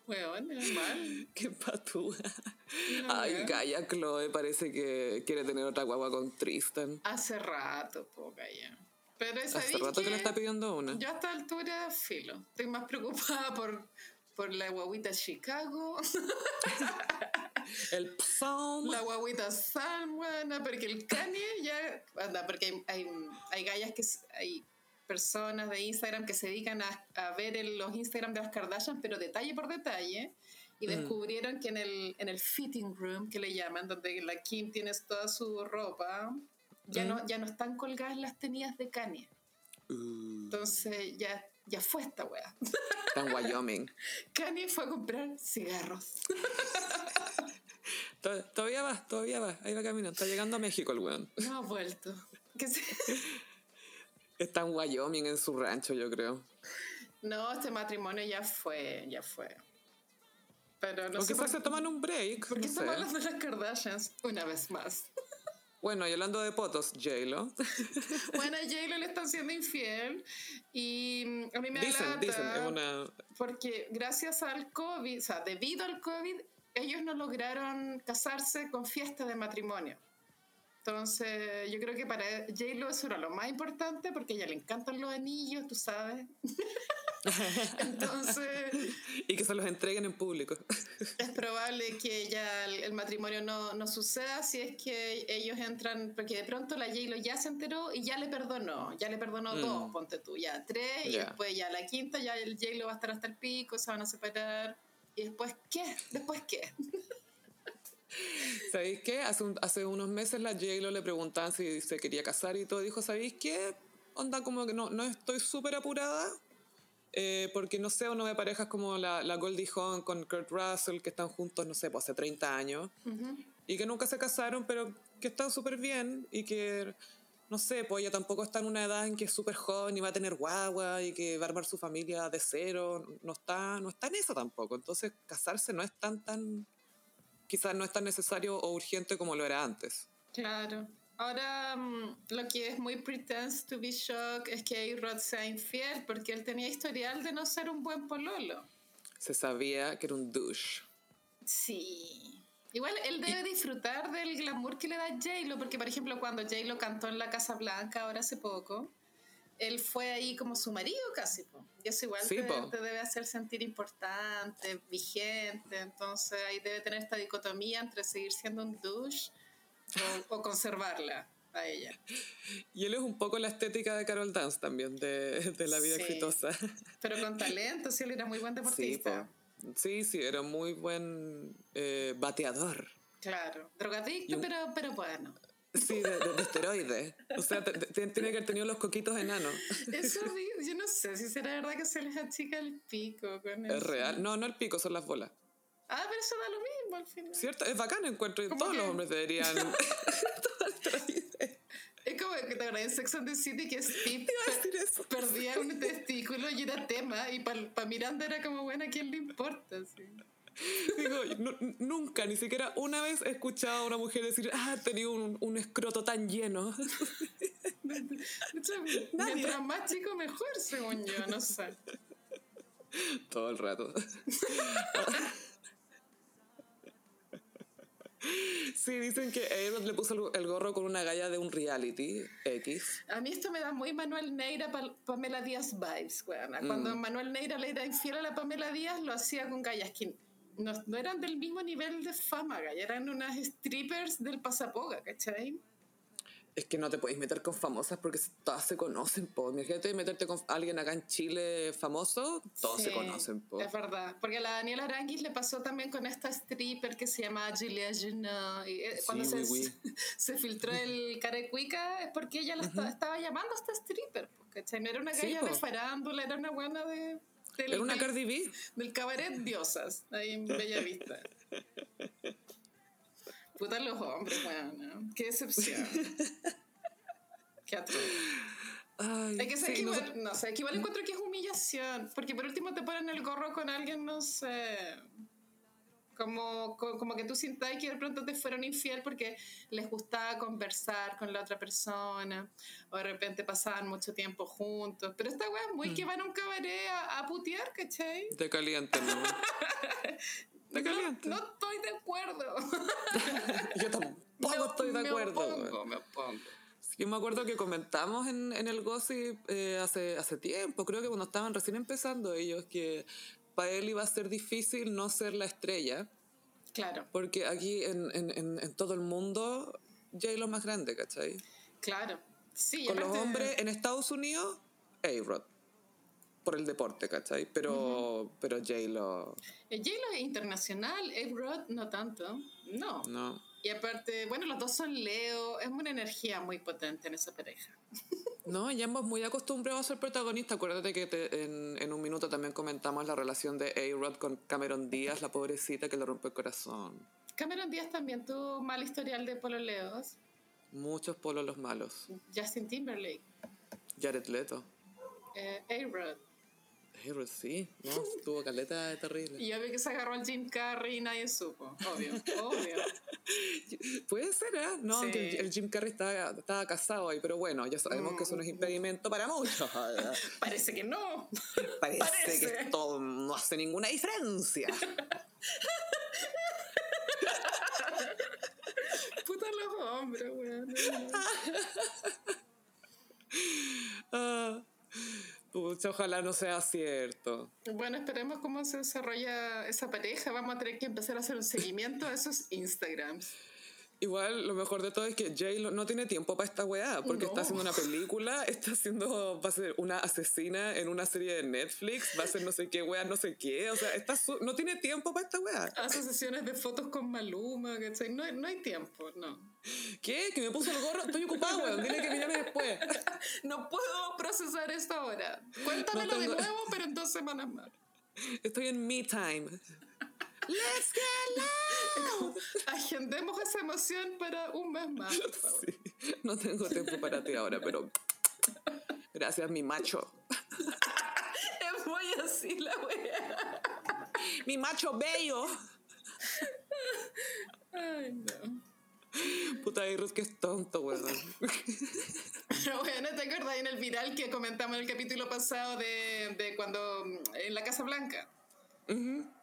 Weón, es mal. Qué patúa. Ay, Gaya Chloe parece que quiere tener otra guagua con Tristan. Hace rato, po, Gaya. Pero Hace rato que, le está pidiendo una. Yo a esta altura, filo. Estoy más preocupada por, por la guaguita Chicago. el Psalm. La guaguita bueno, porque el Kanye ya. Anda, porque hay, hay, hay gallas que. Hay personas de Instagram que se dedican a, a ver los Instagram de las Kardashian, pero detalle por detalle. Y mm. descubrieron que en el, en el fitting room, que le llaman, donde la Kim tiene toda su ropa, ya, no, ya no están colgadas las tenidas de Kanye. Uh. Entonces ya, ya fue esta wea. Está en Wyoming. Kanye fue a comprar cigarros. todavía va, todavía va. Ahí va caminando. Está llegando a México el weón. No ha vuelto. Está en Wyoming, en su rancho, yo creo. No, este matrimonio ya fue, ya fue. Pero no o quizás se toman un break. Porque no estamos hablando de las Kardashians una vez más. Bueno, y hablando de potos, J-Lo. bueno, a J-Lo le están siendo infiel y mm, a mí me dicen, dicen, es una... porque gracias al COVID, o sea, debido al COVID, ellos no lograron casarse con fiesta de matrimonio. Entonces, yo creo que para J-Lo eso era lo más importante porque a ella le encantan los anillos, tú sabes. Entonces. y que se los entreguen en público. es probable que ya el, matrimonio no, no, suceda si es que ellos entran, porque de pronto la J-Lo ya se enteró y ya le perdonó. Ya le perdonó mm. dos, ponte tú, ya tres, y después ya la quinta, ya el J-Lo va a estar hasta el pico, se van a separar. ¿Y después qué? ¿Después qué? ¿Sabéis qué? Hace, hace unos meses la J-Lo le preguntaban si se quería casar y todo. Dijo, ¿sabéis qué? Onda como que no, no estoy súper apurada. Eh, porque no sé, uno de parejas como la, la Goldie Hawn con Kurt Russell, que están juntos, no sé, pues hace 30 años, y que nunca se casaron, pero que están súper bien y que, no sé, pues ella tampoco está en una edad en que es súper joven y va a tener guagua y que va a armar su familia de cero, no está, no está en eso tampoco. Entonces, casarse no es tan, tan quizás no es tan necesario o urgente como lo era antes. Claro. Ahora, mm, lo que es muy pretense to be shocked es que A-Rod sea infiel porque él tenía historial de no ser un buen pololo. Se sabía que era un douche. Sí. Igual él debe disfrutar del glamour que le da J-Lo, porque por ejemplo cuando J-Lo cantó en la Casa Blanca ahora hace poco, él fue ahí como su marido casi. Y eso igual te, debe hacer sentir importante, vigente. Entonces ahí debe tener esta dicotomía entre seguir siendo un douche o, conservarla a ella. Y él es un poco la estética de Carol Dance también, de, de la vida exitosa. Pero con talento, sí, él era muy buen deportista. Sí, sí, era muy buen eh, bateador. Claro, drogadicto, pero, pero bueno. Sí, de, de, esteroides. O sea, tiene que haber tenido los coquitos enanos. Eso yo no sé si será verdad que se les achica el pico con eso. Es real. No, no el pico, son las bolas. Ah, pero eso da lo mismo al final. Cierto, es bacán encuentro. Todos los hombres deberían. es como que te en Sex and the City que Steve perdía un testículo y era tema y para Miranda era como, bueno, ¿a quién le importa? Digo, nunca, ni siquiera una vez he escuchado a una mujer decir, ah, tenido un, un escroto tan lleno. Mientras más chico, mejor, según yo, no sé. Todo el rato. Sí, dicen que Aaron le puso el gorro con una galla de un reality X. A mí esto me da muy Manuel Neira, Pamela Díaz vibes, Cuando mm. Manuel Neira le era infiel a la Pamela Díaz, lo hacía con gallas que no, no eran del mismo nivel de fama, eran unas strippers del pasapoga, ¿cachai? Es que no te puedes meter con famosas porque todas se conocen, po. Imagínate meterte con alguien acá en Chile famoso, todos se conocen, po. Es verdad. Porque a la Daniela Aranguis le pasó también con esta stripper que se llama Julia Junot. Y eh, cuando se, se, filtró el carecuica es porque ella la estaba, llamando a esta stripper, ¿cachai? No era una galla de farándula, era una buena de... era una Cardi B. Del cabaret Diosas, ahí en Bella Vista. Puta los hombres, bueno. Qué decepción. Qué atroz. Ay, es que se equivale, no, sé, equivale encuentro que es humillación, porque por último te ponen el gorro con alguien, no sé, como, como, que tú sintas que de pronto te fueron infiel porque les gustaba conversar con la otra persona, o de repente pasaban mucho tiempo juntos, pero esta weá es muy mm. que van a un cabaret a, a putear, ¿cachai? De caliente, ¿no? No, estoy de acuerdo. Yo tampoco estoy de acuerdo. Me opongo, me me acuerdo que comentamos en, en el Gossip eh, hace, hace tiempo, creo que cuando estaban recién empezando ellos, que para él iba a ser difícil no ser la estrella. Claro. Porque aquí en, en, en todo el mundo, Jay lo más grande, ¿cachai? Claro. Sí, Con los hombres en Estados Unidos, A-Rod por el deporte, ¿cachai? Pero, pero J-Lo... Eh, J-Lo es internacional, A-Rod no tanto, no. No. Y aparte, bueno, los dos son Leo, es una energía muy potente en esa pareja. No, y ambos muy acostumbrados a ser protagonistas. Acuérdate que en, en, un minuto también comentamos la relación de A-Rod con Cameron Díaz, la pobrecita que le rompe el corazón. Cameron Díaz también tuvo mal historial de pololeos. Muchos polos los malos. Justin Timberlake. Jared Leto. Eh, A-Rod sí, no, tuvo caleta terrible. Y obvio que se agarró al Jim Carrey y nadie supo, obvio, obvio. Puede ser, ¿eh? No, que el Jim Carrey estaba, estaba, casado ahí, pero bueno, ya sabemos que eso no es mm. impedimento para muchos. Parece que no. Parece, que esto no hace ninguna diferencia. Puta los hombres, weón. Ah. Pucha, ojalá no sea cierto. Bueno, esperemos cómo se desarrolla esa pareja. Vamos a tener que empezar a hacer un seguimiento a esos Instagrams. Igual lo mejor de todo es que Jay no tiene tiempo para esta weá, porque está haciendo una película, está haciendo, va a ser una asesina en una serie de Netflix, va a ser no sé qué weá, no sé qué, o sea, está no tiene tiempo para esta weá. Hace sesiones de fotos con Maluma, ¿cachai? No, no hay tiempo, no. ¿Qué? ¿Que me puso el gorro? Estoy ocupado, weón, dile que me llame después. no puedo procesar esto ahora. Cuéntamelo de nuevo, pero en dos semanas más. Estoy en me time. Let's get loud. Agendemos esa emoción para un mes más. Sí, no tengo tiempo para ti ahora, pero gracias, mi macho. es muy así la wea. Mi macho bello. Ay, no. Puta Irus, que es tonto, weón. Pero bueno, ¿te acuerdas en el viral que comentamos en el capítulo pasado de, de cuando en la Casa Blanca?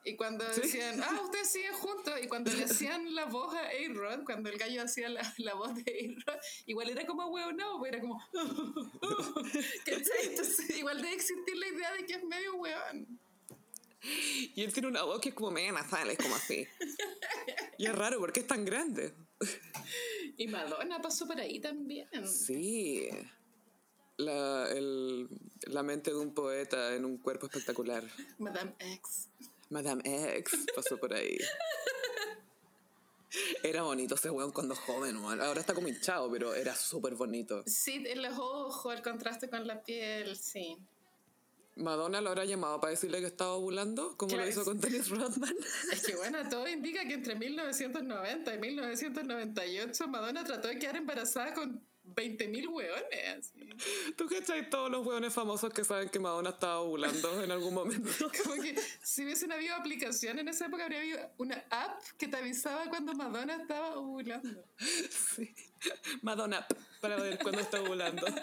Y cuando decían, ah, ustedes siguen juntos, y cuando le hacían la voz a A-Rod, cuando el gallo hacía la, la voz de A-Rod, igual era como huevo, no, era como, Entonces, igual debe existir la idea de que es medio hueón. Y él tiene una voz que es como media nasal, es como así. Y es raro porque es tan grande. Y Madonna pasó por ahí también. Sí. La, el, la mente de un poeta en un cuerpo espectacular. Madame X. Madame X pasó por ahí. Era bonito ese weón cuando joven, ahora está como hinchado, pero era súper bonito. Sí, los ojos, el contraste con la piel, sí. Madonna lo habrá llamado para decirle que estaba ovulando, como lo hizo con Dennis Rodman. Es que bueno, todo indica que entre 1990 y 1998 Madonna trató de quedar embarazada con 20.000 hueones. ¿Tú cachai todos los hueones famosos que saben que Madonna estaba ovulando en algún momento? Como que si hubiesen habido aplicación en esa época, habría habido una app que te avisaba cuando Madonna estaba ovulando. Sí. Madonna, para ver cuándo está ovulando.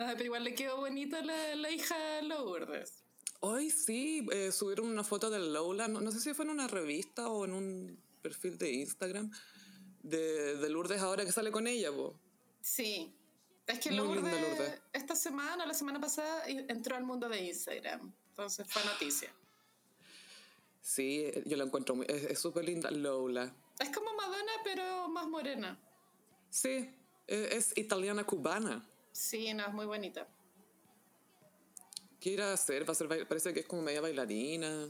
Ah, pero igual le quedó bonita la, la hija Lourdes. Hoy sí, eh, subieron una foto de Lola, no, no, sé si fue en una revista o en un perfil de Instagram, de, de Lourdes ahora que sale con ella, po. Sí. Es que Lourdes, Lourdes, esta semana, la semana pasada, entró al mundo de Instagram. Entonces fue noticia. Sí, yo la encuentro muy, es súper linda, Lola. Es como Madonna, pero más morena. Sí, e, es italiana cubana. Sí, no, es muy bonita. ¿Qué irá a hacer? Va a ser, parece que es como media bailarina.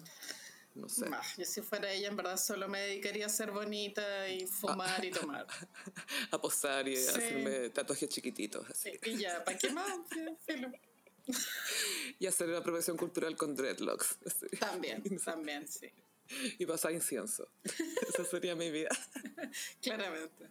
No sé. yo si fuera ella, en verdad, solo me dedicaría a ser bonita y fumar y tomar. a posar y a hacerme tatuajes chiquititos. Así. y ya, ¿para qué más? y hacer una profesión cultural con dreadlocks. También, también, sí. Y pasar incienso. Esa sería mi vida. Claramente.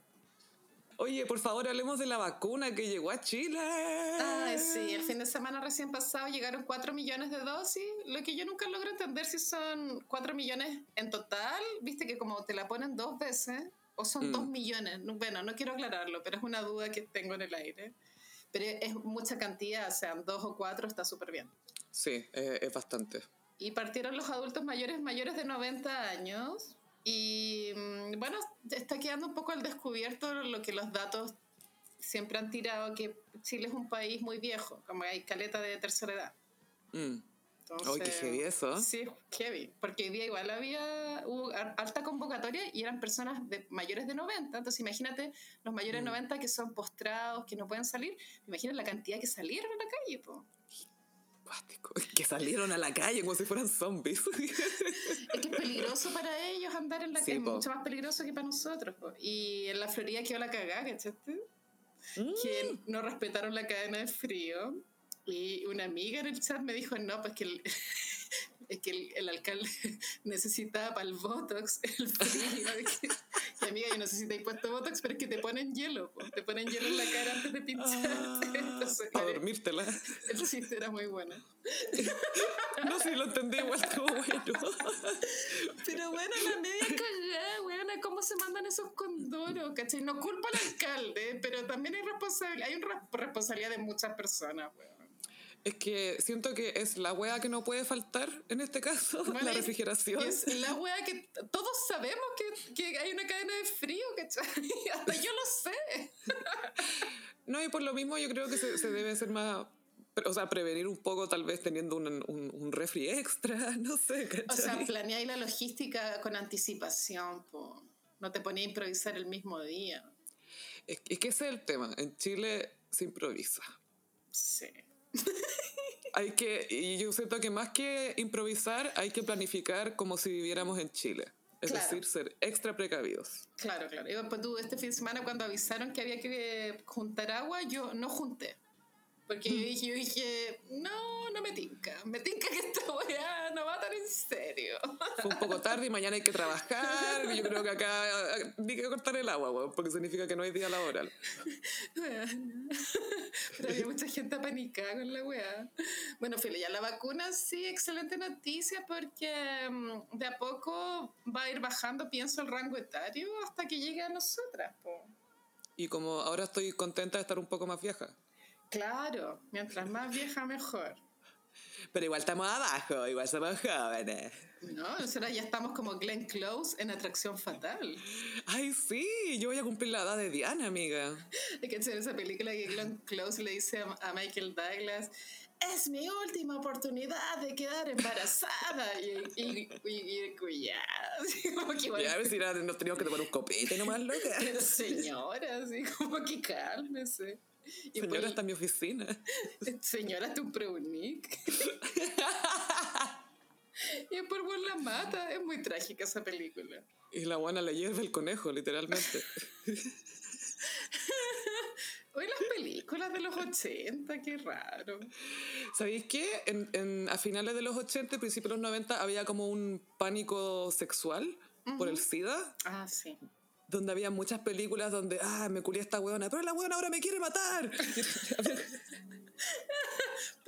Oye, por favor, hablemos de la vacuna que llegó a Chile. Ay, sí, el fin de semana recién pasado llegaron 4 millones de dosis. Lo que yo nunca logro entender si son 4 millones en total, viste que como te la ponen dos veces, o son 2 mm. millones. Bueno, no quiero aclararlo, pero es una duda que tengo en el aire. Pero es mucha cantidad, sean dos o cuatro, está súper bien. Sí, es bastante. Y partieron los adultos mayores mayores de 90 años y mm, bueno, está quedando un poco al descubierto lo que los datos siempre han tirado, que Chile es un país muy viejo, como hay caleta de tercera edad. Mm. Entonces, qué heavy eso. Sí, heavy, porque hoy día igual había hubo alta convocatoria y eran personas de mayores de 90. Entonces imagínate los mayores de 90 mm. que son postrados, que no pueden salir. Imagínate la cantidad que salieron a la calle. Po. Que salieron a la calle como si fueran zombies. Es que es peligroso para ellos andar en la calle, es mucho más peligroso que para nosotros. Y en la Florida quedó la cagada, ¿cachaste? Mm. Que no respetaron la cadena de frío. Y una amiga en el chat me dijo, no, pues que el, es que el, alcalde necesitaba para el Botox el frío. y amiga, yo no sé si te he puesto Botox, pero es que te ponen hielo, te ponen hielo en la cara antes de pincharte. Ah, para dormírtela. El chiste era muy bueno. no, si lo entendí, igual estuvo bueno. pero bueno, la media cagada, weona, ¿cómo se mandan esos condoros? ¿Cachai? No culpa al alcalde, pero también hay responsabilidad, hay una responsabilidad de muchas personas, weón. Es que siento que es la wea que no puede faltar en este caso, la refrigeración. Es la wea que todos sabemos que, que, hay una cadena de frío, ¿cachai? Hasta yo lo sé. No, y por lo mismo yo creo que se, se debe ser más o sea, prevenir un poco tal vez teniendo un, un, un refri extra, no sé. ¿cachai? O sea, planear la logística con anticipación, po. no te ponía a improvisar el mismo día. Es, es que ese es el tema, en Chile se improvisa. Sí hay que, y yo siento que más que improvisar, hay que planificar como si viviéramos en Chile. Es decir, ser extra precavidos. Claro, claro. Y pues tú, este fin de semana, cuando avisaron que había que juntar agua, yo no junté. Porque yo dije, no, no me tinca. Me tinca que esta weá no va tan en serio. Fue un poco tarde y mañana hay que trabajar. Y yo creo que acá hay que cortar el agua, porque significa que no hay día laboral. Pero había mucha gente apanicada con la weá. Bueno, Fili, ya la vacuna sí, excelente noticia, porque mm, de a poco va a ir bajando, pienso, el rango etario hasta que llegue a nosotras. Y como ahora estoy contenta de estar un poco más vieja. Claro, mientras más vieja mejor. Pero igual estamos abajo, igual somos jóvenes. No, nosotros ya estamos como Glenn Close en Atracción Fatal. Ay, sí, yo voy a cumplir la edad de Diana, amiga. Hay que hacer esa película que Glenn Close le dice a Michael Douglas, es mi última oportunidad de quedar embarazada. Y, y, y, y ya, como que Ya, a ver si nos teníamos que tomar un copete nomás, loca. Señora, así como que cálmese. Señora, está en mi oficina. Señora, tu preunic. y por vos la mata. Es muy trágica esa película. Y la buena le hierve el conejo, literalmente. Hoy las películas de los 80, qué raro. ¿Sabéis qué? En, a finales de los 80, principios de los 90, había como un pánico sexual por el SIDA. Ah, sí. Donde había muchas películas donde, ah, me culé esta weona, pero la weona ahora me quiere matar. pero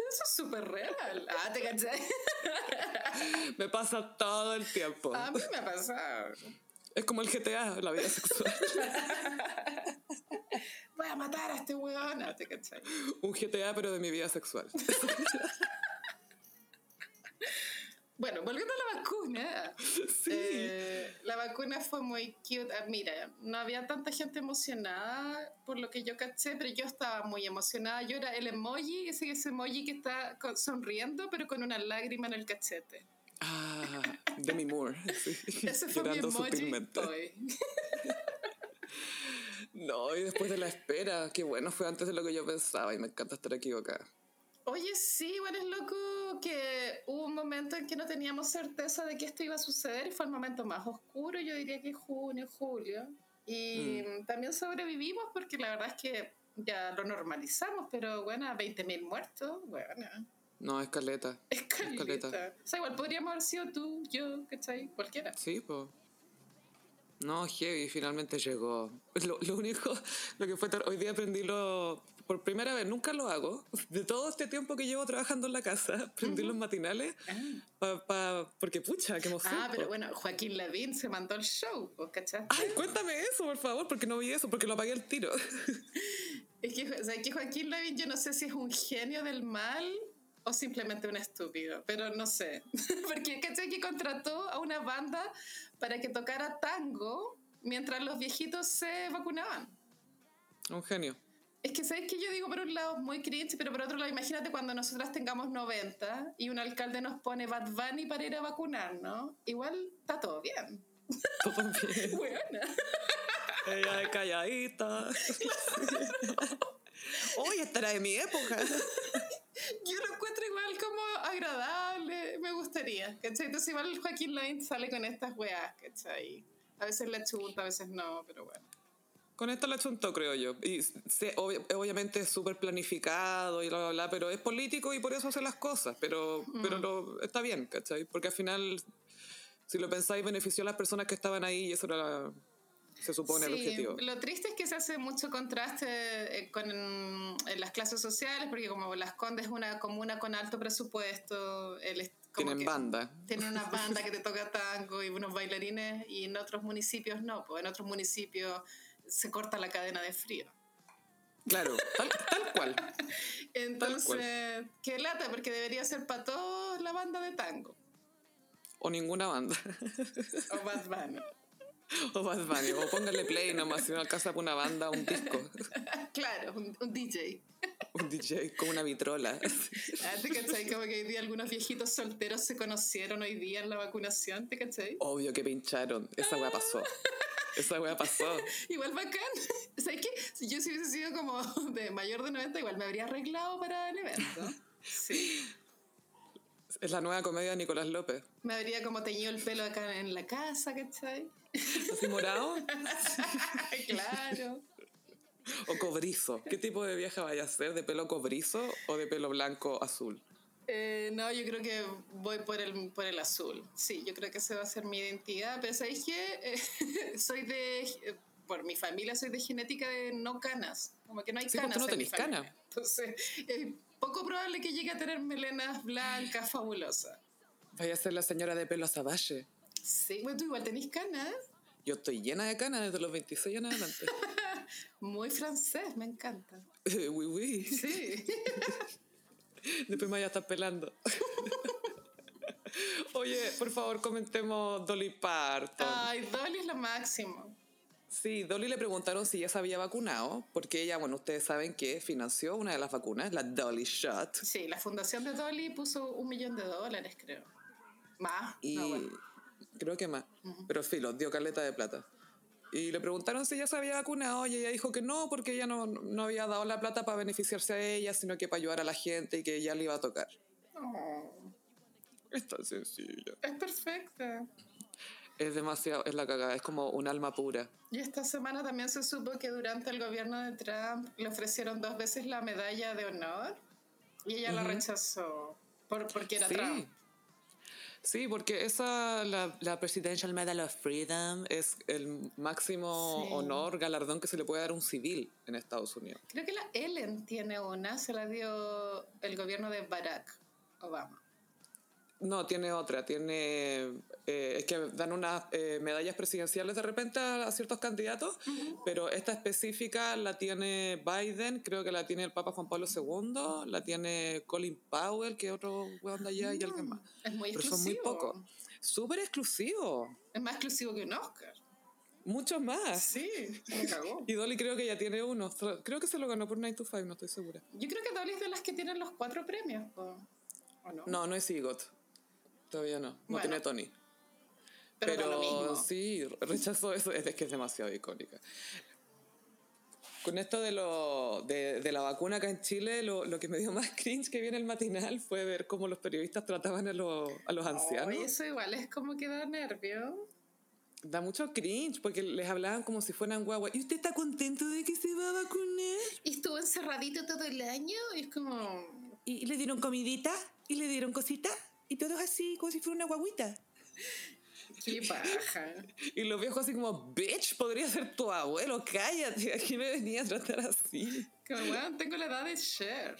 eso es súper real. Ah, te caché. me pasa todo el tiempo. A mí me ha pasado. Es como el GTA, la vida sexual. Voy a matar a este weón, te caché. Un GTA, pero de mi vida sexual. Bueno, volviendo a la vacuna. Sí. Eh, la vacuna fue muy cute. Ah, mira, no había tanta gente emocionada por lo que yo caché, pero yo estaba muy emocionada. Yo era el emoji, ese, ese emoji que está sonriendo, pero con una lágrima en el cachete. Ah, Demi Moore. Ese fue mi emoji hoy. no, y después de la espera, qué bueno, fue antes de lo que yo pensaba y me encanta estar equivocada. Oye, sí, bueno, es loco que hubo un momento en que no teníamos certeza de que esto iba a suceder y fue el momento más oscuro, yo diría que junio, julio. Y mm. también sobrevivimos porque la verdad es que ya lo normalizamos, pero bueno, 20.000 muertos, bueno. No, escaleta. Escaleta. escaleta. O sea, igual podríamos haber sido tú, yo, ¿cachai? Cualquiera. Sí, pues. No, heavy, finalmente llegó. Lo, lo único, lo que fue, hoy día aprendí lo, por primera vez, nunca lo hago. De todo este tiempo que llevo trabajando en la casa, prendí los matinales, ah. porque pucha, qué emoción. Ah, pero bueno, Joaquín Lavín se mandó el show, ¿cachai? Ay, cuéntame eso, por favor, porque no vi eso, porque lo apagué al tiro. Es que, o sea, que Joaquín Lavín yo no sé si es un genio del mal o simplemente un estúpido, pero no sé. porque, ¿cachai? Que contrató a una banda para que tocara tango mientras los viejitos se vacunaban. Un genio. Es que sabes que yo digo por un lado muy cringe, pero por otro lado imagínate cuando nosotras tengamos 90 y un alcalde nos pone Bad Bunny para ir a vacunar, ¿no? Igual está todo bien. Todo bien. Buena. Ella es calladita. Hoy estará de mi época. Yo lo encuentro igual como agradable, me gustaría, ¿cachai? Entonces igual Joaquín Lavín sale con estas weas, ¿cachai? A veces le chunta, a veces no, pero bueno. Con esto la chuntó, creo yo. Y obviamente es súper planificado y bla, bla, bla, pero es político y por eso hace las cosas. Pero, pero mm. lo, está bien, ¿cachai? Porque al final, si lo pensáis, benefició a las personas que estaban ahí y eso era se supone el objetivo. Lo triste es que se hace mucho contraste eh, con en las clases sociales, porque como Las Condes es una comuna con alto presupuesto, el, tienen banda. Tienen una banda que te toca tango y unos bailarines, y en otros municipios no, pues en otros municipios se corta la cadena de frío. Claro, tal, cual. Entonces, qué lata, porque debería ser para todos la banda de tango. O ninguna banda. O Bad Bunny. O Bad Bunny, o póngale play nomás si no alcanza para una banda un disco. Claro, un, DJ. Un DJ con una vitrola. Ah, ¿Te cachai? Como que hoy día algunos viejitos solteros se conocieron hoy día en la vacunación, ¿te cachai? Obvio que pincharon, esa weá pasó. Esa wea pasó. igual bacán. ¿Sabes qué? Si yo si hubiese sido como de mayor de 90, igual me habría arreglado para el evento. Sí. Es la nueva comedia de Nicolás López. Me habría como teñido el pelo acá en la casa, ¿cachai? ¿Así morado? claro. O cobrizo. ¿Qué tipo de vieja vaya a ser? ¿De pelo cobrizo o de pelo blanco azul? Eh, no, yo creo que voy por el, por el azul. Sí, yo creo que esa va a ser mi identidad. Pero ¿sabéis que eh, soy de. Por mi familia soy de genética de no canas. Como que no hay sí, canas. Tú no tenés canas. Entonces, es poco probable que llegue a tener melenas blancas fabulosas. Vaya a ser la señora de pelo azabache. Sí, bueno, tú igual tenés canas. Yo estoy llena de canas desde los 26 en adelante. Muy francés, me encanta. oui, oui. Sí. Después me vaya a estar pelando. Oye, por favor, comentemos Dolly Parton. Ay, Dolly es lo máximo. Sí, Dolly le preguntaron si ya se había vacunado, porque ella, bueno, ustedes saben que financió una de las vacunas, la Dolly Shot. Sí, la fundación de Dolly puso un millón de dólares, creo. Más. Y creo que más. Pero filo, dio caleta de plata. Y le preguntaron si ella se había vacunado y ella dijo que no, porque ella no, no había dado la plata para beneficiarse a ella, sino que para ayudar a la gente y que ella le iba a tocar. Oh. Es tan sencilla. Es perfecta. Es demasiado, es la cagada, es como un alma pura. Y esta semana también se supo que durante el gobierno de Trump le ofrecieron dos veces la medalla de honor y ella la rechazó por, porque era Trump. Sí, porque esa, la, la Presidential Medal of Freedom es el máximo honor, galardón que se le puede dar a un civil en Estados Unidos. Creo que la Ellen tiene una, se la dio el gobierno de Barack Obama. No, tiene otra. Tiene. Eh, es que dan unas eh, medallas presidenciales de repente a, ciertos candidatos, pero esta específica la tiene Biden, creo que la tiene el Papa Juan Pablo II, la tiene Colin Powell, que otro weón de allá y alguien mm, más. Es muy pero exclusivo. son muy pocos. Súper exclusivo. Es más exclusivo que un Oscar. Muchos más. Sí, me cagó. Y Dolly creo que ya tiene uno. Creo que se lo ganó por 9 to 5, no estoy segura. Yo creo que Dolly es de las que tienen los cuatro premios. ¿o no? No, no es EGOT. Todavía no. No tiene Tony. Pero, sí, rechazó eso. Es que es demasiado icónica. Con esto de, lo, de, de, la vacuna acá en Chile, lo, lo, que me dio más cringe que viene el matinal fue ver cómo los periodistas trataban a, los, a los ancianos. Oh, eso igual es como que da nervio. Da mucho cringe porque les hablaban como si fueran guagua. ¿Y usted está contento de que se va a vacunar? Y estuvo encerradito todo el año y es como... ¿Y, y le dieron comidita? ¿Y le dieron cositas? Todos así, como si fuera una guaguita. Qué paja. Y los viejos así como, bitch, podría ser tu abuelo, cállate, aquí me venía a tratar así. Como, bueno, tengo la edad de Cher.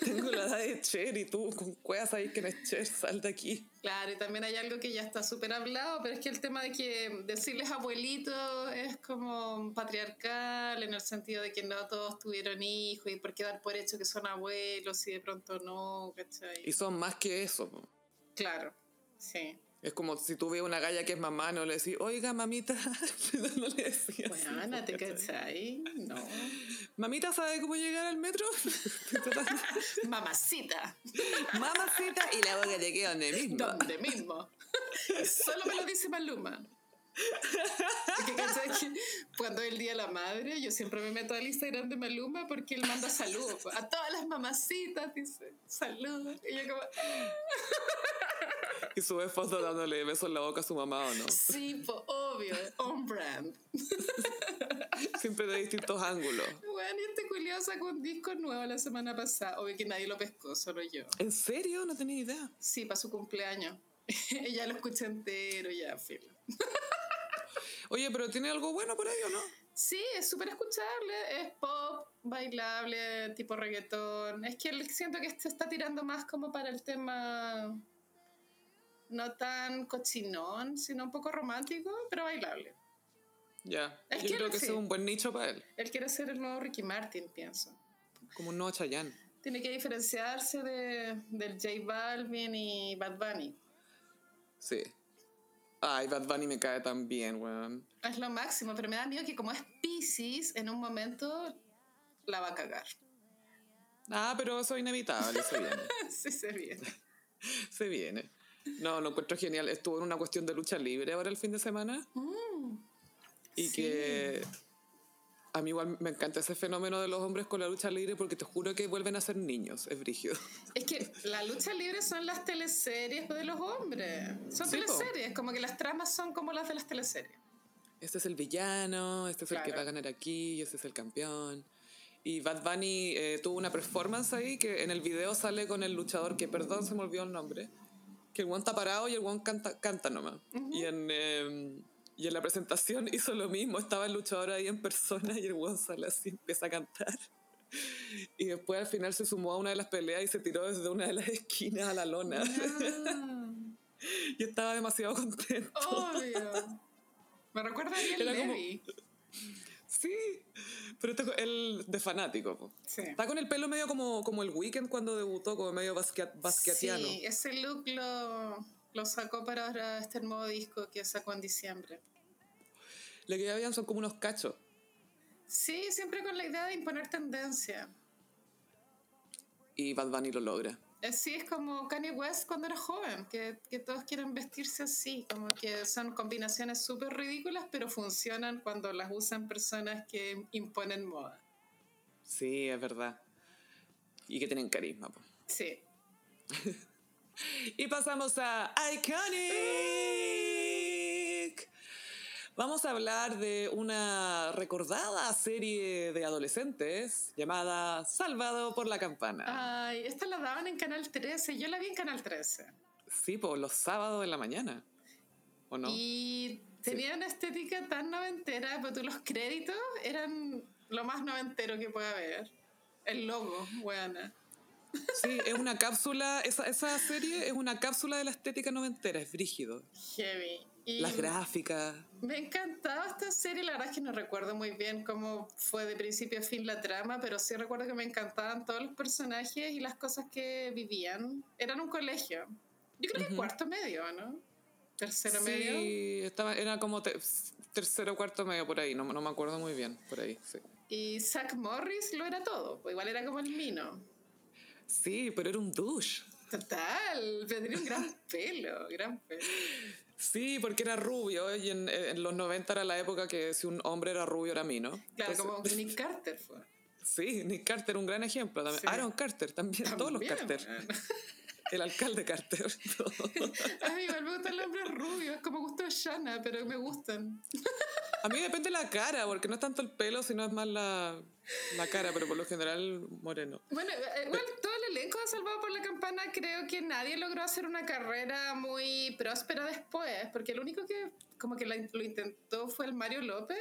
Tengo la edad de Cher y tú con cuevas ahí que no es Cher, sal de aquí. Claro, y también hay algo que ya está súper hablado, pero es que el tema de que decirles abuelito es como patriarcal, en el sentido de que no todos tuvieron hijos y por qué dar por hecho que son abuelos y de pronto no, ¿cachai? Y son más que eso. Claro, sí. Es como si tú ves una galla que es mamá, no le decís, oiga, mamita. no le decías. Bueno, ¿te cachai? No. ¿Mamita sabe cómo llegar al metro? Mamacita. Mamacita y la boca te queda donde mismo. Donde mismo. Solo me lo dice Maluma. Porque, ¿cachai? Cuando es el Día de la Madre, yo siempre me meto al Instagram de Maluma porque él manda saludos. A todas las mamacitas dice saludos. Y yo como... Y sube fotos dándole besos en la boca a su mamá, ¿o no? Sí, obvio, on brand. Siempre de distintos ángulos. Bueno, y este culiado sacó un disco nuevo la semana pasada. Obvio que nadie lo pescó, solo yo. ¿En serio? No tenía idea. Sí, para su cumpleaños. ya lo escuché entero, ya, filo. Oye, pero ¿tiene algo bueno por ahí o no? Sí, es súper escuchable, es pop, bailable, tipo reggaetón. Es que siento que se está tirando más como para el tema no tan cochinón, sino un poco romántico, pero bailable. Ya, yo creo que es un buen nicho para él. Él quiere ser el nuevo Ricky Martin, pienso. Como un nuevo Chayanne. Tiene que diferenciarse de, del J Balvin y Bad Bunny. Sí. Ay, Bad Bunny me cae tan bien, weón. Es lo máximo, pero me da miedo que como es Pisces, en un momento la va a cagar. Ah, pero eso es inevitable, se viene. sí, se viene. se viene. No, lo encuentro genial. Estuvo en una cuestión de lucha libre ahora el fin de semana. Mm, y que a mí igual me encanta ese fenómeno de los hombres con la lucha libre porque te juro que vuelven a ser niños, es brígido. Es que la lucha libre son las teleseries de los hombres. Son teleseries, como que las tramas son como las de las teleseries. Este es el villano, este es el que va a ganar aquí, este es el campeón. Y Bad Bunny eh, tuvo una performance ahí que en el video sale con el luchador que, perdón, se me olvidó el nombre, que el one está parado y el one canta, canta nomás. Y en... Em, y en la presentación hizo lo mismo, estaba el luchador ahí en persona y el weón sale así, empieza a cantar. Y después al final se sumó a una de las peleas y se tiró desde una de las esquinas a la lona. y estaba demasiado contento. Obvio. Me recuerda a Levy. Sí, pero esto es el de fanático. Está con el pelo medio como, como el Weekend cuando debutó, como medio basquetiano. Sí, ese look lo, lo sacó para este nuevo disco que sacó en diciembre. Lo que ya habían son como unos cachos. Sí, siempre con la idea de imponer tendencia. Y Bad Bunny lo logra. Eh, sí, es como Kanye West cuando era joven, que, que todos quieren vestirse así, como que son combinaciones súper ridículas, pero funcionan cuando las usan personas que imponen moda. Sí, es verdad. Y que tienen carisma. pues. Sí. Y pasamos a Iconic. Vamos a hablar de una recordada serie de adolescentes llamada Salvado por la Campana. Ay, esta la daban en Canal 13. Yo la vi en Canal 13. Sí, por los sábados de la mañana. ¿O no? Y tenía una estética tan noventera, pero tú los créditos eran lo más noventero que puede haber. El logo, buena. Sí, es una cápsula, esa, esa serie es una cápsula de la estética noventera, es brígido. Heavy. Las gráficas. Me encantaba esta serie, la verdad es que no recuerdo muy bien cómo fue de principio a fin la trama, pero sí recuerdo que me encantaban todos los personajes y las cosas que vivían. Eran un colegio. Yo creo que cuarto medio, ¿no? Tercero medio. Sí, estaba, era como tercero o cuarto medio por ahí, no, no me acuerdo muy bien, por ahí, sí. Y Zach Morris lo era todo, pues igual era como el mino. Sí, pero era un douche. Total, pero tenía un gran pelo, gran pelo. Sí, porque era rubio y en, los 90 era la época que si un hombre era rubio era mí, ¿no? Claro, como Nick Carter fue. Sí, Nick Carter, un gran ejemplo. También. Aaron Carter, también, todos los Carter. El alcalde Carter. A mí igual me gustan los hombres rubios, como gustó Shanna, pero me gustan. A mí depende de la cara, porque no es tanto el pelo, sino es más la, la cara, pero por lo general moreno. Bueno, eh, igual todo el elenco de Salvado por la Campana creo que nadie logró hacer una carrera muy próspera después, porque el único que como que lo intentó fue el Mario López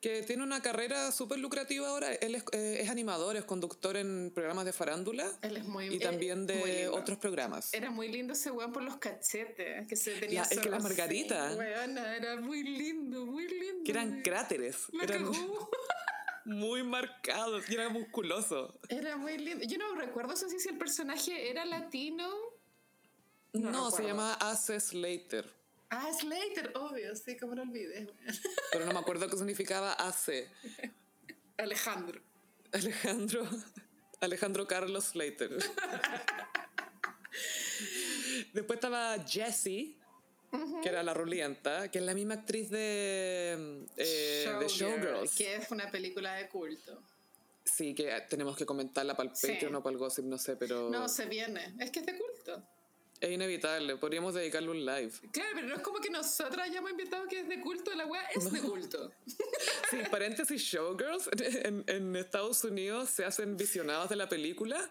que tiene una carrera súper lucrativa ahora. Él es, eh, es, animador, es conductor en programas de farándula. Él es muy Y también de otros programas. Era muy lindo ese weón por los cachetes, que se tenía Es que la margarita. era muy lindo, muy lindo. Que eran cráteres. eran muy marcados y era musculoso. Era muy lindo. Yo no recuerdo si el personaje era latino. No, se llamaba Ace Slater. Ah, Slater, obvio, sí, como no olvidé. Pero no me acuerdo qué significaba AC. Alejandro. Alejandro. Alejandro Carlos Slater. Después estaba Jessie, que era la rulienta, que es la misma actriz de, eh, Showgirls. Que es una película de culto. Sí, que tenemos que comentarla para el Patreon o para el Gossip, no sé, pero... No, se viene. Es que es de culto. Es inevitable, podríamos dedicarle un live. Claro, pero no es como que nosotras hayamos inventado que es de culto, la weá es de culto. Sí, paréntesis, Showgirls en, en Estados Unidos se hacen visionados de la película